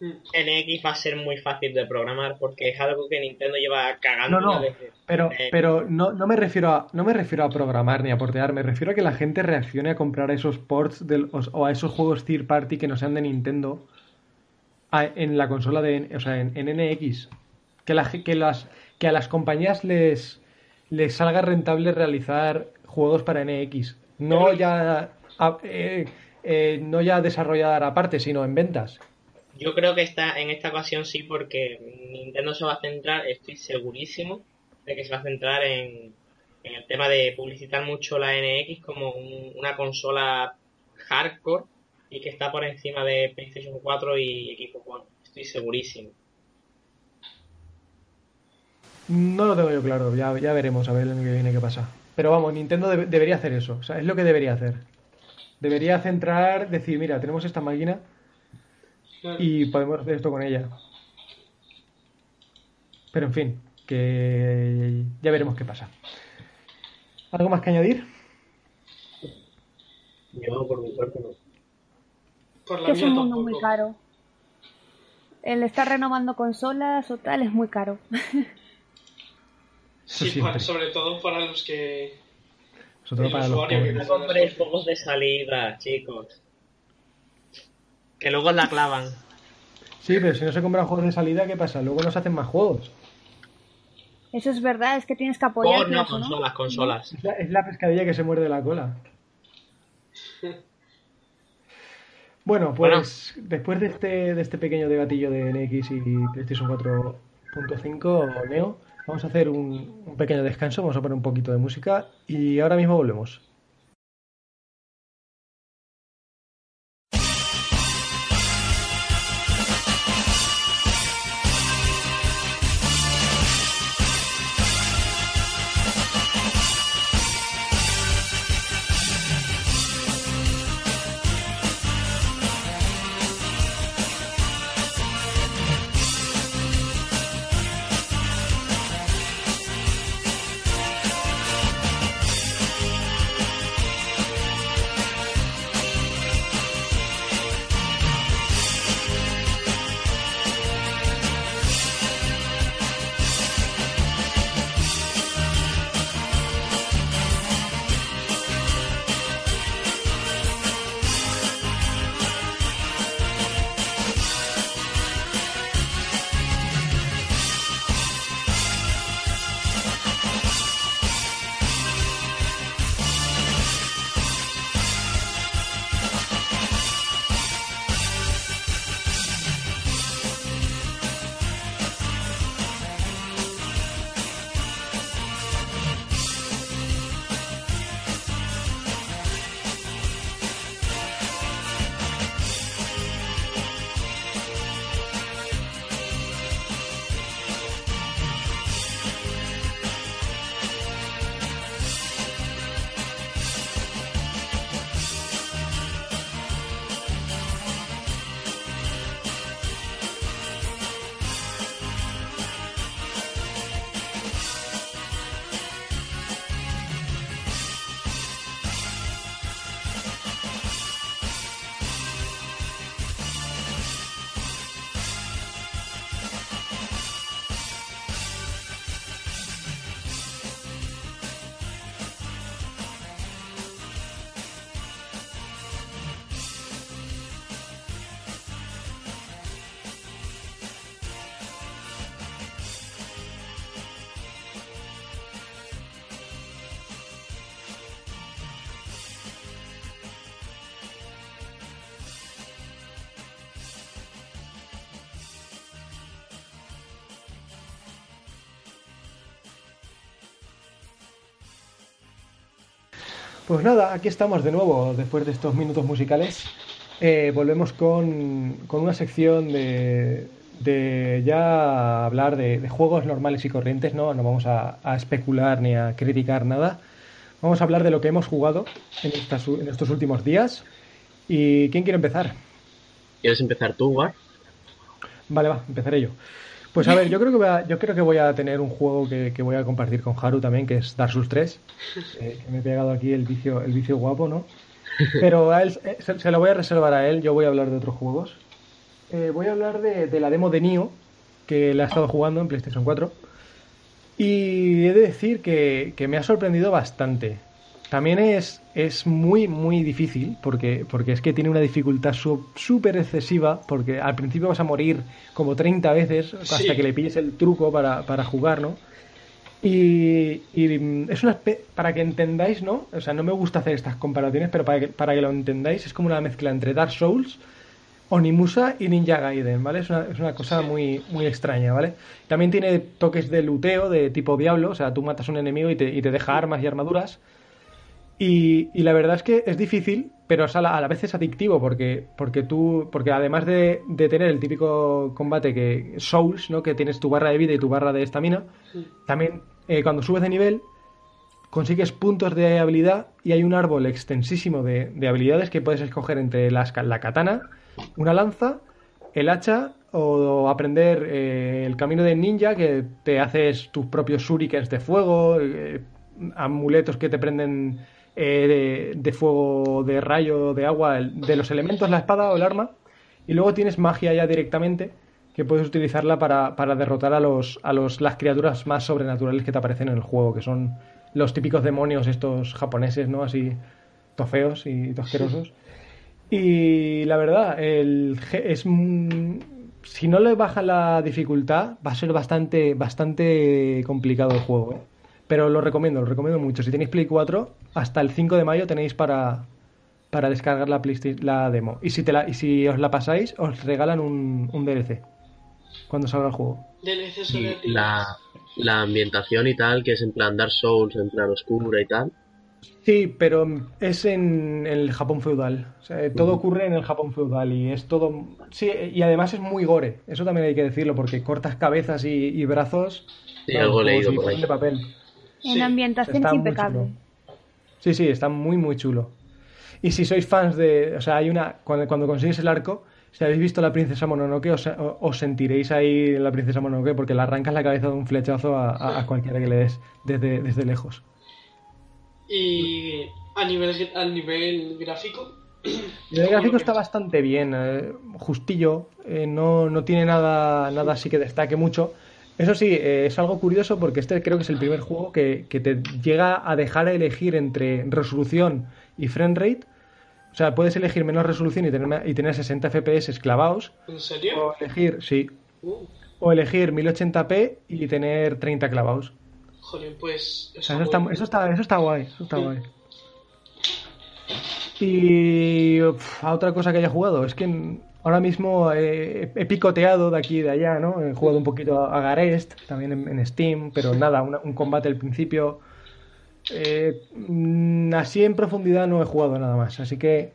NX va a ser muy fácil de programar porque es algo que Nintendo lleva cagando. No, no, pero, pero no, no, me refiero a, no me refiero a programar ni a portear, me refiero a que la gente reaccione a comprar esos ports del, o, a esos juegos third party que no sean de Nintendo en la consola de, o sea, en, NX. Que, la, que, las, que a las compañías les, les salga rentable realizar juegos para NX. No ya, eh, eh, no ya desarrollar aparte, sino en ventas. Yo creo que está, en esta ocasión sí, porque Nintendo se va a centrar, estoy segurísimo, de que se va a centrar en, el tema de publicitar mucho la NX como una consola hardcore y que está por encima de PlayStation 4 y Equipo One. Estoy segurísimo. No lo tengo yo claro, ya, ya veremos a ver el año que viene qué pasa. Pero vamos, Nintendo debería hacer eso, o sea, es lo que debería hacer. Debería centrar, decir, mira, tenemos esta máquina y podemos hacer esto con ella. Pero en fin, que ya veremos qué pasa. ¿Algo más que añadir? Yo por mi parte no. Por es un mundo muy caro. El estar renovando consolas o tal es muy caro. [LAUGHS] sí, sobre todo para los que... Sobre todo para los que no compréis juegos de salida, chicos. Que luego la clavan. Sí, pero si no se compran juegos de salida, ¿qué pasa? Luego no se hacen más juegos. Eso es verdad, es que tienes que apoyar. no, consolas, consolas. Es la, pescadilla que se muerde la cola. [LAUGHS] Bueno, pues después de este, de este pequeño debatillo de NX y PlayStation 4.5 Neo, vamos a hacer un pequeño descanso, vamos a poner un poquito de música y ahora mismo volvemos. Pues nada, aquí estamos de nuevo después de estos minutos musicales. Eh, volvemos con, una sección de, de ya hablar de, juegos normales y corrientes, ¿no? No vamos a, especular ni a criticar nada. Vamos a hablar de lo que hemos jugado en, en estos últimos días. ¿Y quién quiere empezar? ¿Quieres empezar tú, War? Vale, va, empezaré yo. Pues a ver, yo creo que voy a, yo creo que voy a tener un juego que, voy a compartir con Haru también, que es Dark Souls 3. [LAUGHS] Eh, que me he pegado aquí el vicio, el vicio guapo, ¿no? Pero a él, eh, se, lo voy a reservar a él, yo voy a hablar de otros juegos. Eh, voy a hablar de, la demo de Nio, que la he estado jugando en PlayStation 4. Y he de decir que, que me ha sorprendido bastante. También es, es muy, muy difícil porque, porque es que tiene una dificultad súper excesiva porque al principio vas a morir como 30 veces hasta que le pilles el truco para, para jugar, ¿no? Y, es una para que entendáis, ¿no? O sea, no me gusta hacer estas comparaciones, pero para que, para que lo entendáis es como una mezcla entre Dark Souls, Onimusa y Ninja Gaiden, ¿vale? Es una, es una cosa muy, muy extraña, ¿vale? También tiene toques de luteo de tipo diablo, o sea, tú matas a un enemigo y te, y te deja armas y armaduras y, la verdad es que es difícil, pero a la, vez es adictivo porque, porque tú, porque además de, tener el típico combate que Souls, ¿no? que tienes tu barra de vida y tu barra de estamina, también eh, cuando subes de nivel consigues puntos de habilidad y hay un árbol extensísimo de, habilidades que puedes escoger entre las, la katana, una lanza, el hacha o aprender eh, el camino de ninja que te haces tus propios shurikens de fuego, eh, amuletos que te prenden eh, de, fuego, de rayo, de agua, de los elementos, la espada o el arma. Y luego tienes magia ya directamente, que puedes utilizarla para, para derrotar a, los, a los, las criaturas más sobrenaturales que te aparecen en el juego, que son los típicos demonios estos japoneses, ¿no? Así tofeos y tosquerosos. Y la verdad, el, es si no le baja la dificultad, va a ser bastante, bastante complicado el juego. ¿eh? Pero lo recomiendo, lo recomiendo mucho. Si tenéis Play 4, hasta el 5 de mayo tenéis para, para descargar la, la demo. Y si, te la, y si os la pasáis, os regalan un, un DLC cuando salga el juego. DLC la, la ambientación y tal, que es en plan Dark Souls, en plan oscura y tal. Sí, pero es en, el Japón feudal. todo ocurre en el Japón feudal y es todo. Sí, y además es muy gore. Eso también hay que decirlo, porque cortas cabezas y, brazos. Sí, algo leído por ahí. De papel. En ambientación impecable. Sí, sí, está muy, muy chulo. Y si sois fans de. O sea, hay una. Cuando, cuando consigues el arco, si habéis visto la princesa Mononoke, os, os, sentiréis ahí en la princesa Mononoke porque le arrancas la cabeza de un flechazo a, cualquiera que le des desde, desde lejos. Y a nivel, a nivel gráfico. El gráfico está bastante bien, eh, justillo, eh, no, no tiene nada, nada así que destaque mucho. Eso sí, eh, es algo curioso porque este creo que es el primer juego que, te llega a dejar a elegir entre resolución y frame rate. O sea, puedes elegir menos resolución y tener, y tener 60 FPS clavados. ¿En serio? O elegir, sí. Uh. O elegir 1080p y tener 30 clavados. Joder, pues. eso, está, eso, está, eso está guay. Eso está guay. Y otra cosa que haya jugado, es que ahora mismo he picoteado de aquí y de allá, ¿no? He jugado un poquito a Garest, también en, Steam, pero nada, un combate al principio. Eh, mm, así en profundidad no he jugado nada más, así que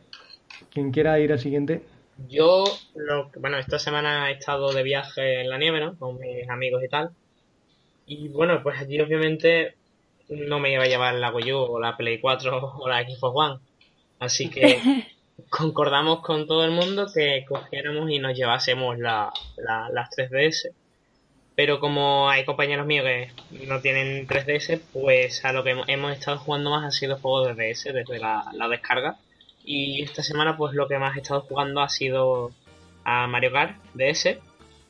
quien quiera ir al siguiente. Yo, bueno, esta semana he estado de viaje en la nieve, ¿no? Con mis amigos y tal. Y bueno, pues allí obviamente no me iba a llevar la Wii U o la Play 4 o la Xbox One. Así que [LAUGHS] concordamos con todo el mundo que cogiéramos y nos llevásemos la, las 3DS. Pero como hay compañeros míos que no tienen 3DS, pues a lo que hemos estado jugando más ha sido juegos de DS desde la, descarga. Y esta semana pues lo que más he estado jugando ha sido a Mario Kart DS.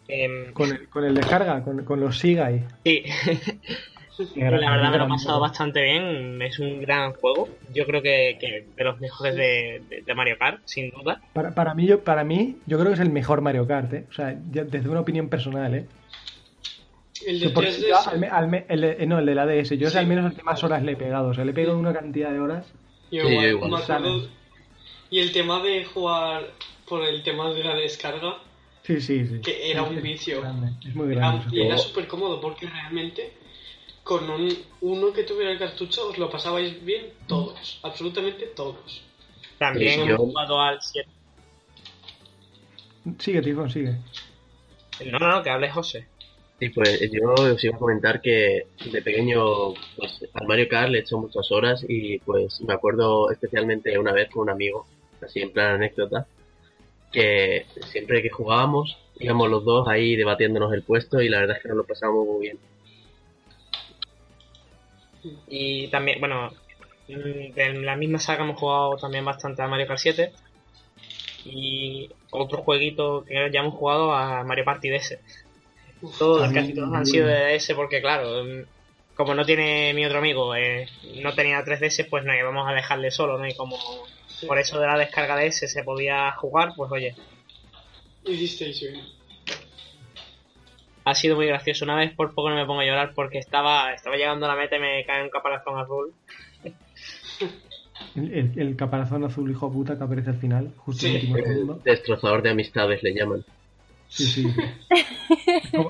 Em, con, el, con el descarga, con, con los Sigai. Sí. [LAUGHS] la verdad me lo he pasado bastante bien, es un gran juego. Yo creo que, de los mejores de, Mario Kart, sin duda. Para, para, mí, yo, para mí, yo creo que es el mejor Mario Kart, ¿eh? O sea, desde una opinión personal, ¿eh? El de 3DS. el, no, el de la DS. Yo es al menos el que más horas le he pegado. O sea, le he pegado una cantidad de horas. y el tema de jugar por el tema de la descarga. Sí, sí, sí. Que era un vicio. Es muy grande. y era súper cómodo porque realmente con un, uno que tuviera el cartucho os lo pasabais bien todos, absolutamente todos. También hemos jugado al 7. Sigue, Tifón, sigue. No, no, no, que hable José. Sí, pues yo os iba a comentar que de pequeño pues, al Mario Kart le he hecho muchas horas y pues me acuerdo especialmente una vez con un amigo, así en plan anécdota, que siempre que jugábamos íbamos los dos ahí debatiéndonos el puesto y la verdad es que nos lo pasábamos muy bien. Y también, bueno, en la misma saga hemos jugado también bastante a Mario Kart 7 y otro jueguito que ya hemos jugado a Mario Party DS. Todos, casi todos han sido de DS porque, claro, como no tiene mi otro amigo, eh, no tenía 3DS, pues no vamos a dejarle solo, ¿no? Y como por eso de la descarga de ese se podía jugar, pues oye. Hicisteis bien. Ha sido muy gracioso. Una vez por poco no me pongo a llorar porque estaba, estaba llegando a la meta y me cae un caparazón azul. El, caparazón azul, hijo puta, que aparece al final, justo en el último segundo. Destrozador de amistades le llaman. Sí, sí.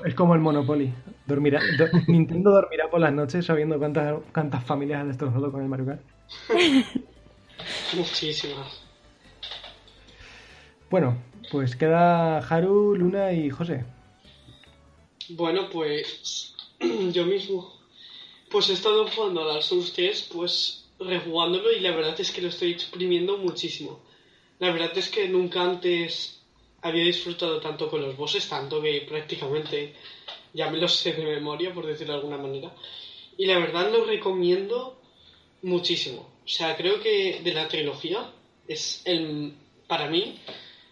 Es como, el Monopoly. Dormirá, Nintendo dormirá por las noches sabiendo cuántas, cuántas familias ha destrozado con el Mario Kart. Muchísimas. Bueno, pues queda Haru, Luna y José. Bueno, pues [CLEARS THROAT] yo mismo. Pues he estado jugando al Dark Souls 3, pues rejugándolo y la verdad es que lo estoy exprimiendo muchísimo. La verdad es que nunca antes había disfrutado tanto con los bosses, tanto que prácticamente ya me los sé de memoria, por decirlo de alguna manera. Y la verdad lo recomiendo muchísimo. O sea, creo que de la trilogía es el, para mí,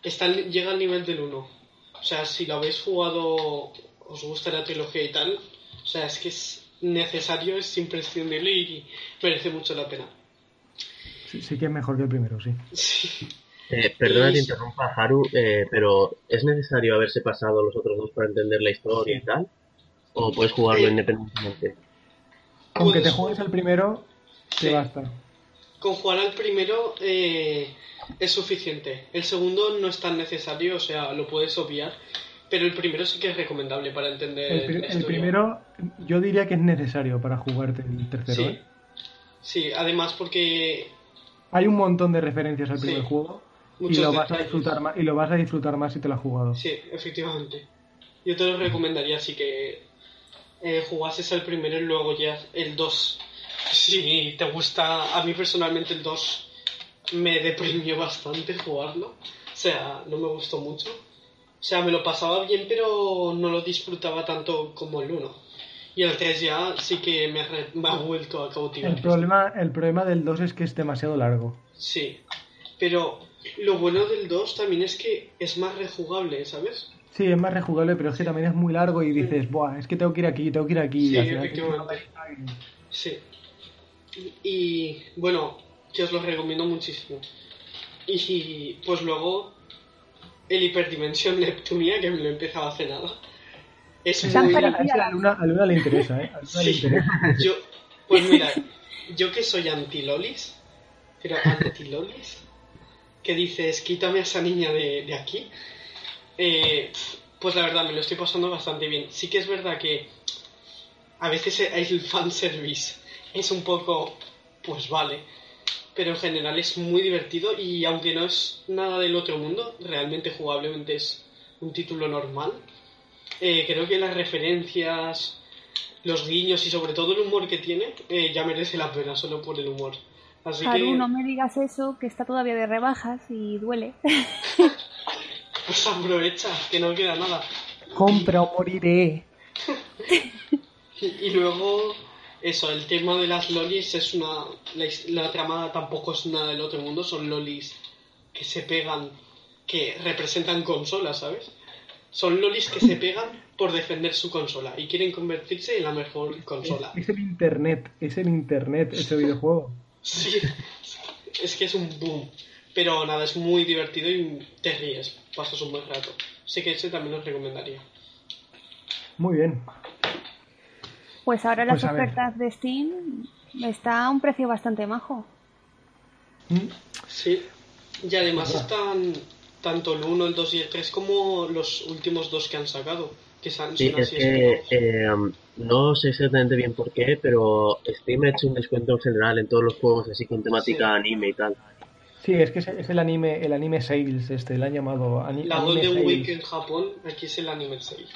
está, llega al nivel del 1. O sea, si lo habéis jugado, os gusta la trilogía y tal, o sea, es que es necesario, es imprescindible y merece mucho la pena. Sí, sí que es mejor que el primero, sí. Sí. Eh, perdona que interrumpa, Haru, eh, pero ¿es necesario haberse pasado los otros dos para entender la historia y tal? ¿O puedes jugarlo independientemente? Con que te juegues el primero, te basta. Con jugar al primero eh, es suficiente. El segundo no es tan necesario, o sea, lo puedes obviar. Pero el primero sí que es recomendable para entender. El, el primero, yo diría que es necesario para jugarte el tercero. Sí, sí además porque. Hay un montón de referencias al primer juego y lo, vas a disfrutar más, y lo vas a disfrutar más si te lo has jugado. Sí, efectivamente. Yo te lo recomendaría así que eh, jugases el primero y luego ya el 2. Si te gusta, a mí personalmente el 2 me deprimió bastante jugarlo. O sea, no me gustó mucho. O sea, me lo pasaba bien, pero no lo disfrutaba tanto como el 1. Y el 3 ya sí que me, me ha vuelto a cautivar. El problema, el problema del 2 es que es demasiado largo. Sí, pero lo bueno del 2 también es que es más rejugable, ¿sabes? Sí, es más rejugable, pero es que también es muy largo y dices, Buah, es que tengo que ir aquí, tengo que ir aquí. Sí, efectivamente. Sí. Y bueno, que os lo recomiendo muchísimo. Y pues luego el Hiperdimensión Neptunia, que me lo he empezado hace nada. Es muy... A Luna, le interesa, ¿eh? A Luna le interesa. [LAUGHS] Yo, pues mira, yo que soy anti-lolis, pero anti-lolis, que dices, quítame a esa niña de, aquí, eh, pues la verdad me lo estoy pasando bastante bien. Sí que es verdad que a veces el fanservice es un poco, pues vale, pero en general es muy divertido y aunque no es nada del otro mundo, realmente jugablemente es un título normal. Eh, creo que las referencias, los guiños y sobre todo el humor que tiene eh, ya merece la pena solo por el humor. Así no me digas eso, que está todavía de rebajas y duele. [LAUGHS] pues aprovecha, que no queda nada. Compra o moriré. [LAUGHS] y, luego, eso, el tema de las lolis es una. La, la, trama tampoco es nada del otro mundo, son lolis que se pegan, que representan consolas, ¿sabes? Son lolis que se pegan por defender su consola y quieren convertirse en la mejor consola. Es, es el internet, es el internet ese videojuego. Sí, es que es un boom. Pero nada, es muy divertido y te ríes, pasas un buen rato. Así que ese también os recomendaría. Muy bien. Pues ahora las pues ofertas de Steam está a un precio bastante majo. Sí, y además están tanto el 1, el 2 y el 3 como los últimos dos que han sacado. Que son, sí, es que eh, no sé exactamente bien por qué, pero Steam ha hecho un descuento en general en todos los juegos así con temática anime y tal. Sí, es que es, el anime el anime Sales, este, lo han llamado anime La Golden Week en Japón, aquí es el anime Sales.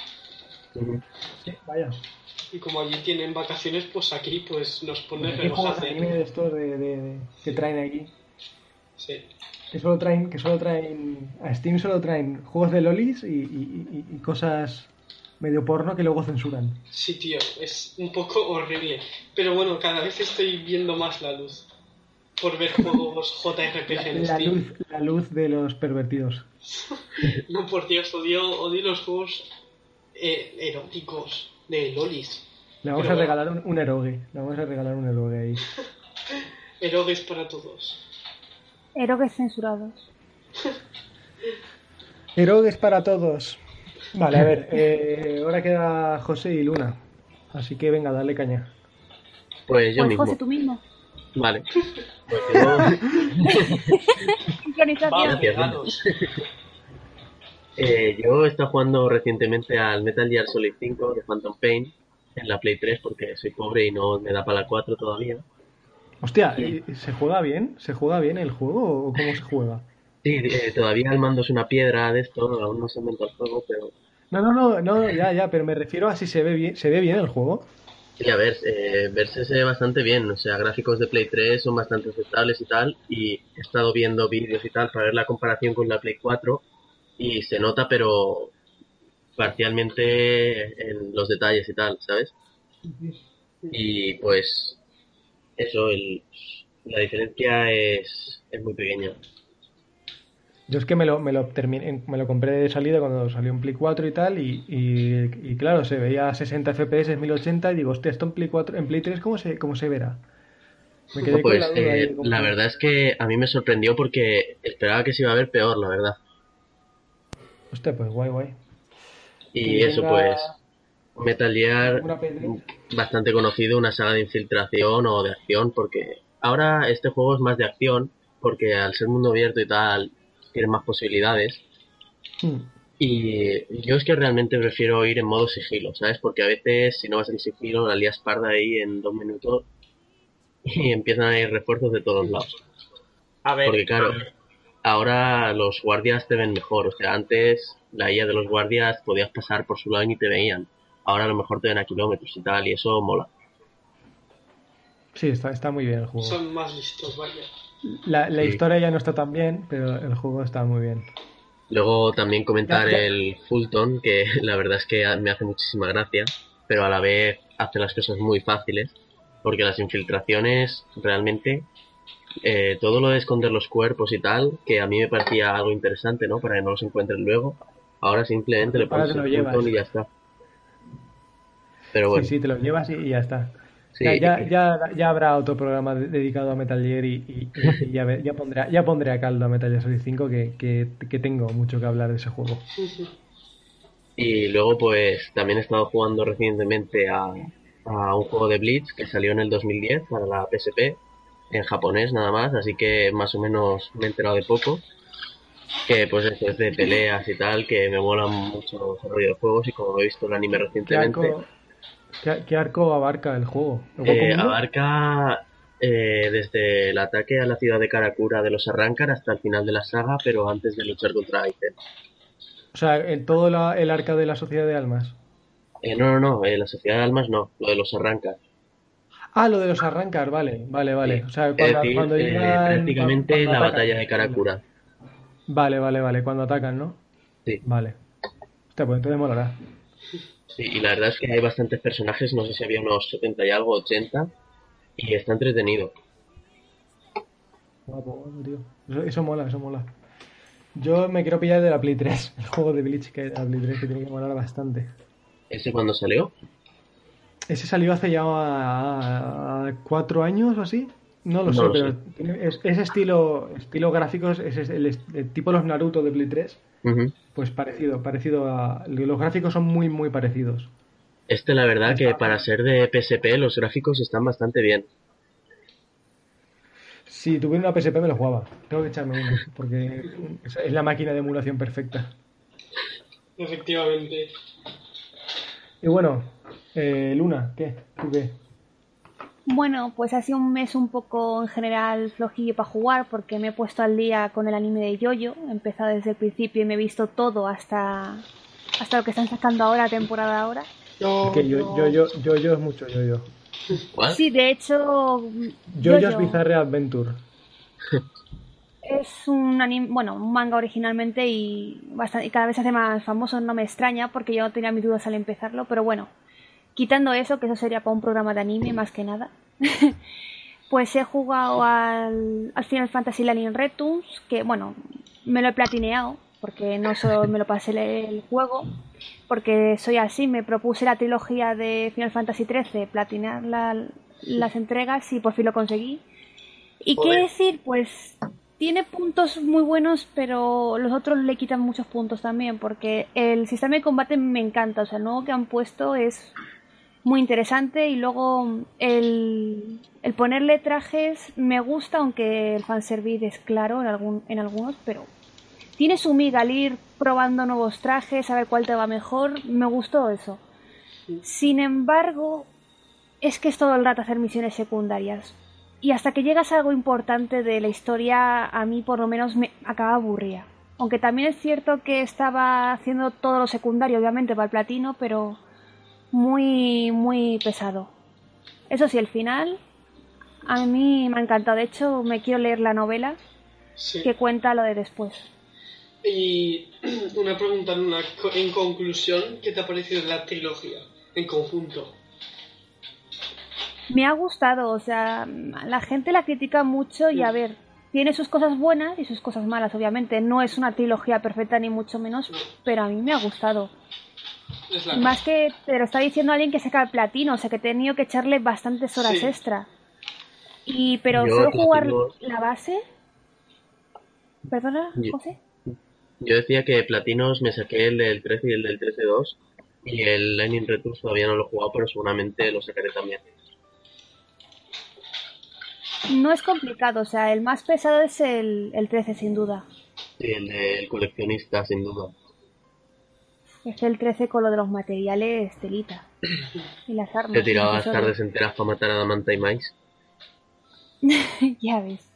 vaya. Y como allí tienen vacaciones, pues aquí pues nos ponen ¿Qué juegos de anime de estos de, de, que traen aquí? Sí. Que solo traen, que solo traen, a Steam solo traen juegos de lolis y, y, y cosas medio porno que luego censuran. Sí, tío, es un poco horrible. Pero bueno, cada vez estoy viendo más la luz por ver juegos [LAUGHS] JRPG en la Luz, la luz de los pervertidos. [LAUGHS] no, por Dios, odio, odio los juegos eh, eróticos de lolis. Le vamos a regalar un, un, erogue. Le vamos a regalar un erogue ahí. [LAUGHS] Erogues para todos. Erogues censurados. [LAUGHS] Erogues para todos. Vale, a ver, [LAUGHS] eh, ahora queda José y Luna. Así que venga, dale caña. Pues yo pues mismo. José, tú mismo. Vale. Pues yo... eh, yo he estado jugando recientemente al Metal Gear Solid 5 de Phantom Pain en la Play 3 porque soy pobre y no me da para la 4 todavía. Hostia, ¿se juega bien? ¿Se juega bien el juego o cómo se juega? Sí, eh, todavía el mando es una piedra de esto, aún no se inventó el juego, pero... No, no, no, no, ya, ya, pero me refiero a si se ve bien, ¿se ve bien el juego? Sí, a ver, eh, verse se ve bastante bien, o sea, gráficos de Play 3 son bastante aceptables y tal, y he estado viendo vídeos y tal para ver la comparación con la Play 4, y se nota, pero parcialmente en los detalles y tal, ¿sabes? Y pues eso, el, la diferencia es, es muy pequeña. Yo es que me lo, me lo, terminé, me lo compré de salida cuando salió en Play 4 y tal, y, y, claro, se veía a 60 FPS, 1080, y digo, hostia, esto en Play 4, en Play 3, ¿cómo se, cómo se verá? Me quedé pues, la, eh, la verdad es que a mí me sorprendió porque esperaba que se iba a ver peor, la verdad. Hostia, pues guay, guay. Y, eso, pues, Metal Gear, bastante conocido, una saga de infiltración o de acción, porque ahora este juego es más de acción, porque al ser mundo abierto y tal, tiene más posibilidades. Hmm. Y yo es que realmente prefiero ir en modo sigilo, ¿sabes? Porque a veces si no vas en sigilo la lías parda ahí en dos minutos y empiezan a ir refuerzos de todos lados. A ver, Porque claro, ahora los guardias te ven mejor. O sea, antes la IA de los guardias podías pasar por su lado y ni te veían. Ahora a lo mejor te ven a kilómetros y tal, y eso mola. Sí, está, está muy bien el juego. Son más listos, vaya. La, la historia ya no está tan bien, pero el juego está muy bien. Luego también comentar el Fulton, que [LAUGHS] la verdad es que me hace muchísima gracia, pero a la vez hace las cosas muy fáciles, porque las infiltraciones realmente, eh, todo lo de esconder los cuerpos y tal, que a mí me parecía algo interesante, ¿no? Para que no los encuentren luego, ahora simplemente le pones el Fulton y ya está. Pero bueno. Sí, sí, te lo llevas y ya está ya, ya, ya, habrá otro programa dedicado a Metal Gear y, ya, ya, pondré, ya pondré a caldo a Metal Gear Solid 5 que, que, tengo mucho que hablar de ese juego. Y luego pues también he estado jugando recientemente a, a un juego de Blitz que salió en el 2010 para la PSP en japonés nada más, así que más o menos me he enterado de poco. Que pues eso es de peleas y tal, que me mola mucho el desarrollo de juegos y como he visto el anime recientemente... ¿Qué, arco abarca el juego? Eh, abarca eh, desde el ataque a la ciudad de Karakura de los Arrancar hasta el final de la saga, pero antes de luchar contra Aizen. O sea, en todo el arca de la Sociedad de Almas. Eh, no, no, no, la Sociedad de Almas no, lo de los Arrancar. Ah, lo de los Arrancar, vale, vale, vale. O sea, cuando, prácticamente la batalla de Karakura. Vale, vale, vale, cuando atacan, ¿no? Sí. Vale. Hostia, pues entonces molará. Sí, y la verdad es que hay bastantes personajes, no sé si había unos 70 y algo, 80, y está entretenido. Eso, mola, eso mola. Yo me quiero pillar de la Play 3, [LAUGHS] el juego de Bleach que la Play 3 que tiene que molar bastante. ¿Ese cuándo salió? Ese salió hace ya a, cuatro años o así. No lo sé, pero es, ese estilo, estilo gráficos, es el, el, tipo los Naruto de Play 3 pues parecido, parecido a... Los gráficos son muy, muy parecidos. Este, la verdad, que para ser de PSP los gráficos están bastante bien. Si tuviera una PSP me lo jugaba. Tengo que echarme uno, porque es la máquina de emulación perfecta. Efectivamente. Y bueno, eh, Luna, ¿qué? ¿Tú qué? Bueno, pues ha sido un mes un poco en general flojillo para jugar porque me he puesto al día con el anime de Yoyo. He empezado desde el principio y me he visto todo hasta, hasta lo que están sacando ahora, temporada ahora. Yo, yo, yo, yo, yo, es mucho yo, yo. Sí, de hecho. Jojo's Bizarre Adventure. [LAUGHS] Es un anime, bueno, un manga originalmente y, bastante, y cada vez se hace más famoso. No me extraña porque yo tenía mis dudas al empezarlo, pero bueno, quitando eso, que eso sería para un programa de anime más que nada. [LAUGHS] pues he jugado al, al Final Fantasy Line Returns, que bueno, me lo he platineado porque no solo me lo pasé el juego, porque soy así, me propuse la trilogía de Final Fantasy XIII, platinar las entregas y por fin lo conseguí. ¿Y qué decir? Pues tiene puntos muy buenos, pero los otros le quitan muchos puntos también, porque el sistema de combate me encanta, o sea, el nuevo que han puesto es muy interesante y luego el, el ponerle trajes me gusta, aunque el fanservice es claro en, algún, en algunos, pero tiene su miga al ir probando nuevos trajes, a ver cuál te va mejor. Me gustó eso. Sin embargo, es que es todo el rato hacer misiones secundarias. Y hasta que llegas a algo importante de la historia, a mí por lo menos me acaba aburría. Aunque también es cierto que estaba haciendo todo lo secundario, obviamente, para el platino, pero muy, muy pesado. Eso sí, el final a mí me ha encantado. De hecho, me quiero leer la novela que cuenta lo de después. Y [CLEARS THROAT] una pregunta en, conclusión, ¿qué te ha parecido la trilogía en conjunto? Me ha gustado, o sea, la gente la critica mucho y a ver, tiene sus cosas buenas y sus cosas malas, obviamente. No es una trilogía perfecta ni mucho menos, pero a mí me ha gustado. Más que, pero está diciendo alguien que saca el platino, o sea que he tenido que echarle bastantes horas extra. Y, pero solo jugar la base. ¿Perdona, José? Yo decía que Platinos me saqué el del 13 y el del 13-2 y el Lightning Returns todavía no lo he jugado, pero seguramente lo sacaré también. No es complicado, o sea, el más pesado es el, el 13 sin duda. Sí, el del coleccionista sin duda. Es el 13 con lo de los materiales telita. Y las armas. Te tirabas tardes enteras para matar a Damanta y Mais. [LAUGHS] ya ves.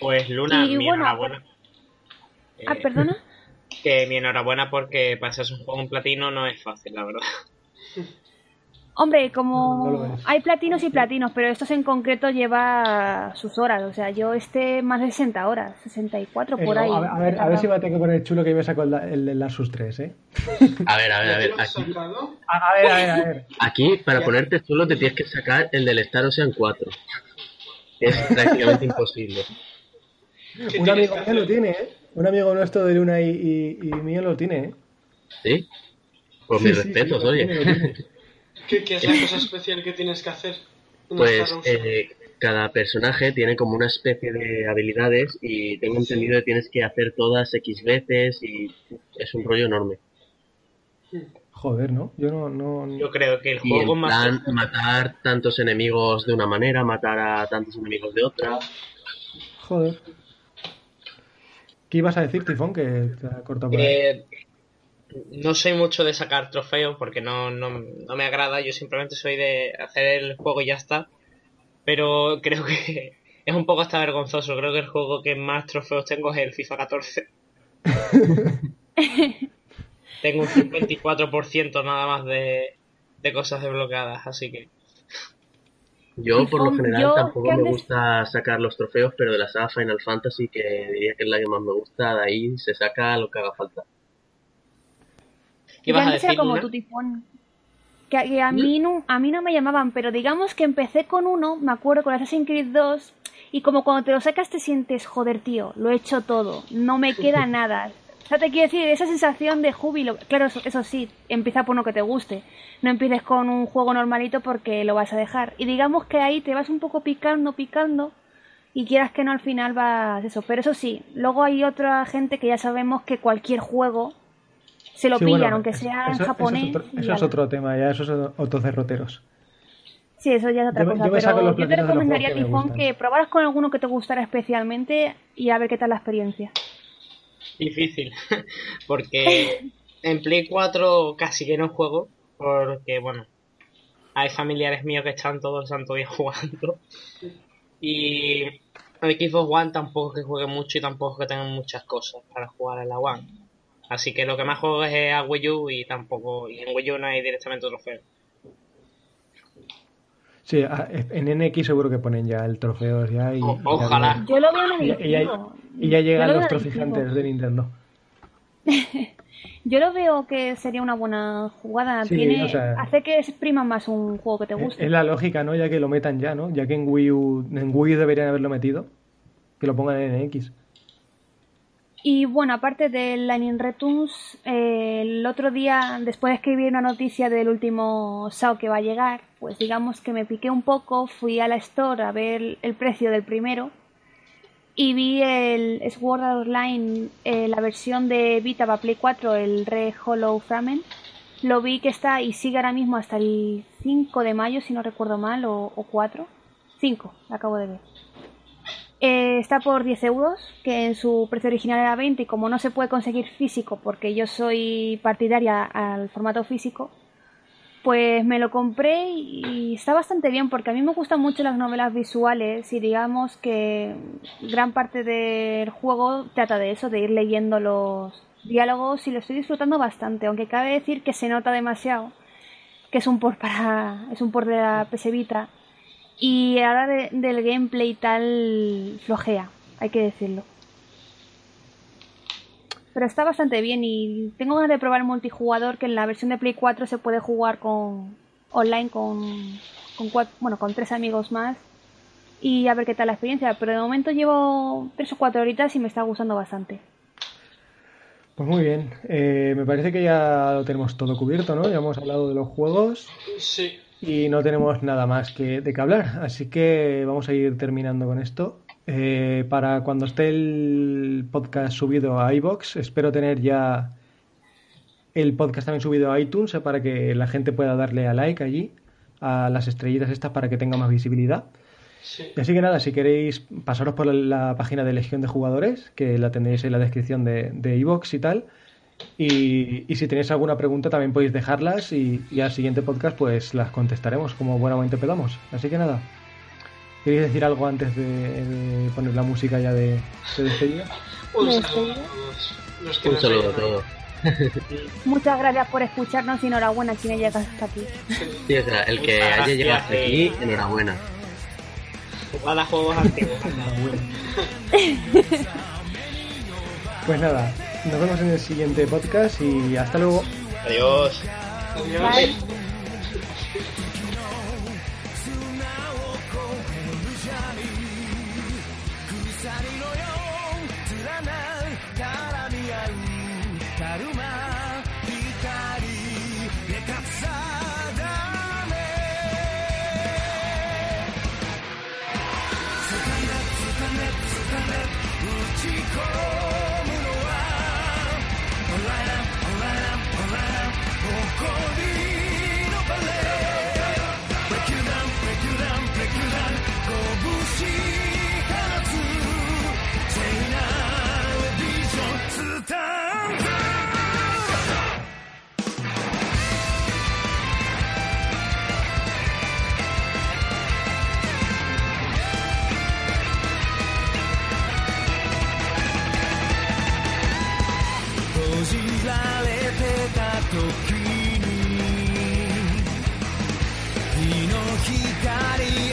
Pues Luna, mi enhorabuena. Ah, perdona [LAUGHS] que mi enhorabuena porque pasarse un juego en platino no es fácil, la verdad. [LAUGHS] Hombre, como hay platinos y platinos, pero estos en concreto lleva sus horas. O sea, yo este más de 60 horas, 64 por ahí. A ver, a ver, si va a tener que poner chulo que yo me saco el, de las sus tres, ¿eh? A ver, a ver, a ver. Aquí, a ver, a ver, a ver. Aquí, para ponerte chulo, te tienes que sacar el del Star Ocean 4. Es prácticamente imposible. Un amigo mío lo tiene, ¿eh? Un amigo nuestro de Luna y, y, mío lo tiene, ¿eh? ¿Sí? Por mis respetos, oye. ¿Qué, ¿Qué, es la cosa [LAUGHS] especial que tienes que hacer? Pues eh, cada personaje tiene como una especie de habilidades y tengo entendido que tienes que hacer todas X veces y es un rollo enorme. Joder, ¿no? Yo no... no... Yo creo que el juego más... matar tantos enemigos de una manera, matar a tantos enemigos de otra. Joder. ¿Qué ibas a decir, Tifón, que te ha cortado por eh, No soy mucho de sacar trofeos porque no, no, me agrada. Yo simplemente soy de hacer el juego y ya está. Pero creo que [LAUGHS] es un poco hasta vergonzoso. Creo que el juego que más trofeos tengo es el FIFA 14. [LAUGHS] tengo un 54% nada más de, de cosas desbloqueadas, así que... Yo, por lo general, tampoco me gusta sacar los trofeos, pero de la saga Final Fantasy, que diría que es la que más me gusta, de ahí se saca lo que haga falta. ¿Qué vas a decir, como tu tifón. Que, a, mí no, a mí no me llamaban, pero digamos que empecé con uno, me acuerdo con Assassin's Creed 2, y como cuando te lo sacas te sientes, joder, tío, lo he hecho todo, no me queda [LAUGHS] nada, o sea, te quiero decir, esa sensación de júbilo. Claro, eso, sí, empieza por uno que te guste. No empieces con un juego normalito porque lo vas a dejar. Y digamos que ahí te vas un poco picando, picando. Y quieras que no, al final vas eso. Pero eso sí, luego hay otra gente que ya sabemos que cualquier juego se lo pillan, aunque sea en japonés. Eso, es otro, tema, ya esos otros derroteros. Sí, eso ya es otra cosa. pero yo te recomendaría a Tifón que probaras con alguno que te gustara especialmente y a ver qué tal la experiencia. Difícil, [LAUGHS] porque en Play 4 casi que no juego, porque bueno, hay familiares míos que están todo el santo día [LAUGHS] jugando. Y en Xbox One tampoco es que juegue mucho y tampoco es que tengan muchas cosas para jugar en la One. Así que lo que más juego es a Wii U y tampoco, y en Wii U no hay directamente trofeo. Sí, en NX seguro que ponen ya el trofeo ya y, ojalá. Yo lo veo en y, ya, y ya llegan los trofijantes de Nintendo. [LAUGHS] Yo lo veo que sería una buena jugada. Tiene, hace que exprima más un juego que te guste. Es la lógica, ¿no? Ya que lo metan ya, ¿no? Ya que en Wii U, en Wii deberían haberlo metido. Que lo pongan en NX. Y bueno, aparte del Lightning Returns, eh, el otro día, después de escribir una noticia del último SAO que va a llegar, pues digamos que me piqué un poco, fui a la store a ver el precio del primero y vi el Sword Art Online, eh, la versión de Vita para Play 4, el Red Hollow Fragment. Lo vi que está y sigue ahora mismo hasta el 5 de mayo, si no recuerdo mal, o, 4. 5, acabo de ver. Eh, está por 10 euros, que en su precio original era 20 y como no se puede conseguir físico, porque yo soy partidaria al formato físico, pues me lo compré y está bastante bien porque a mí me gustan mucho las novelas visuales y digamos que gran parte del juego trata de eso, de ir leyendo los diálogos y lo estoy disfrutando bastante, aunque cabe decir que se nota demasiado que es un por para es un por de la PS Vita y ahora del gameplay tal flojea, hay que decirlo. Pero está bastante bien y tengo ganas de probar el multijugador que en la versión de Play 4 se puede jugar con online con, con bueno, con tres amigos más y a ver qué tal la experiencia. Pero de momento llevo tres o cuatro horitas y me está gustando bastante. Pues muy bien, eh, me parece que ya lo tenemos todo cubierto, ¿no? Ya hemos hablado de los juegos. Sí. Y no tenemos nada más que, de que hablar, así que vamos a ir terminando con esto. Eh, para cuando esté el podcast subido a iBox, espero tener ya el podcast también subido a iTunes eh, para que la gente pueda darle a like allí, a las estrellitas estas para que tenga más visibilidad. así que nada, si queréis pasaros por la, página de Legión de Jugadores, que la tenéis en la descripción de iBox y tal. Y, si tenéis alguna pregunta también podéis dejarlas y, y, al siguiente podcast pues las contestaremos como buenamente podamos. Así que nada. ¿Queréis decir algo antes de, poner la música ya de, despedida? [LAUGHS] Un saludo a todos. [LAUGHS] Muchas gracias por escucharnos y enhorabuena quien llegado hasta aquí. [LAUGHS] Sí, o sea, el que haya llegado hasta aquí, enhorabuena. Para juegos antiguos. pues nada, nos vemos en el siguiente podcast y hasta luego. Adiós. Adiós. 時に日の光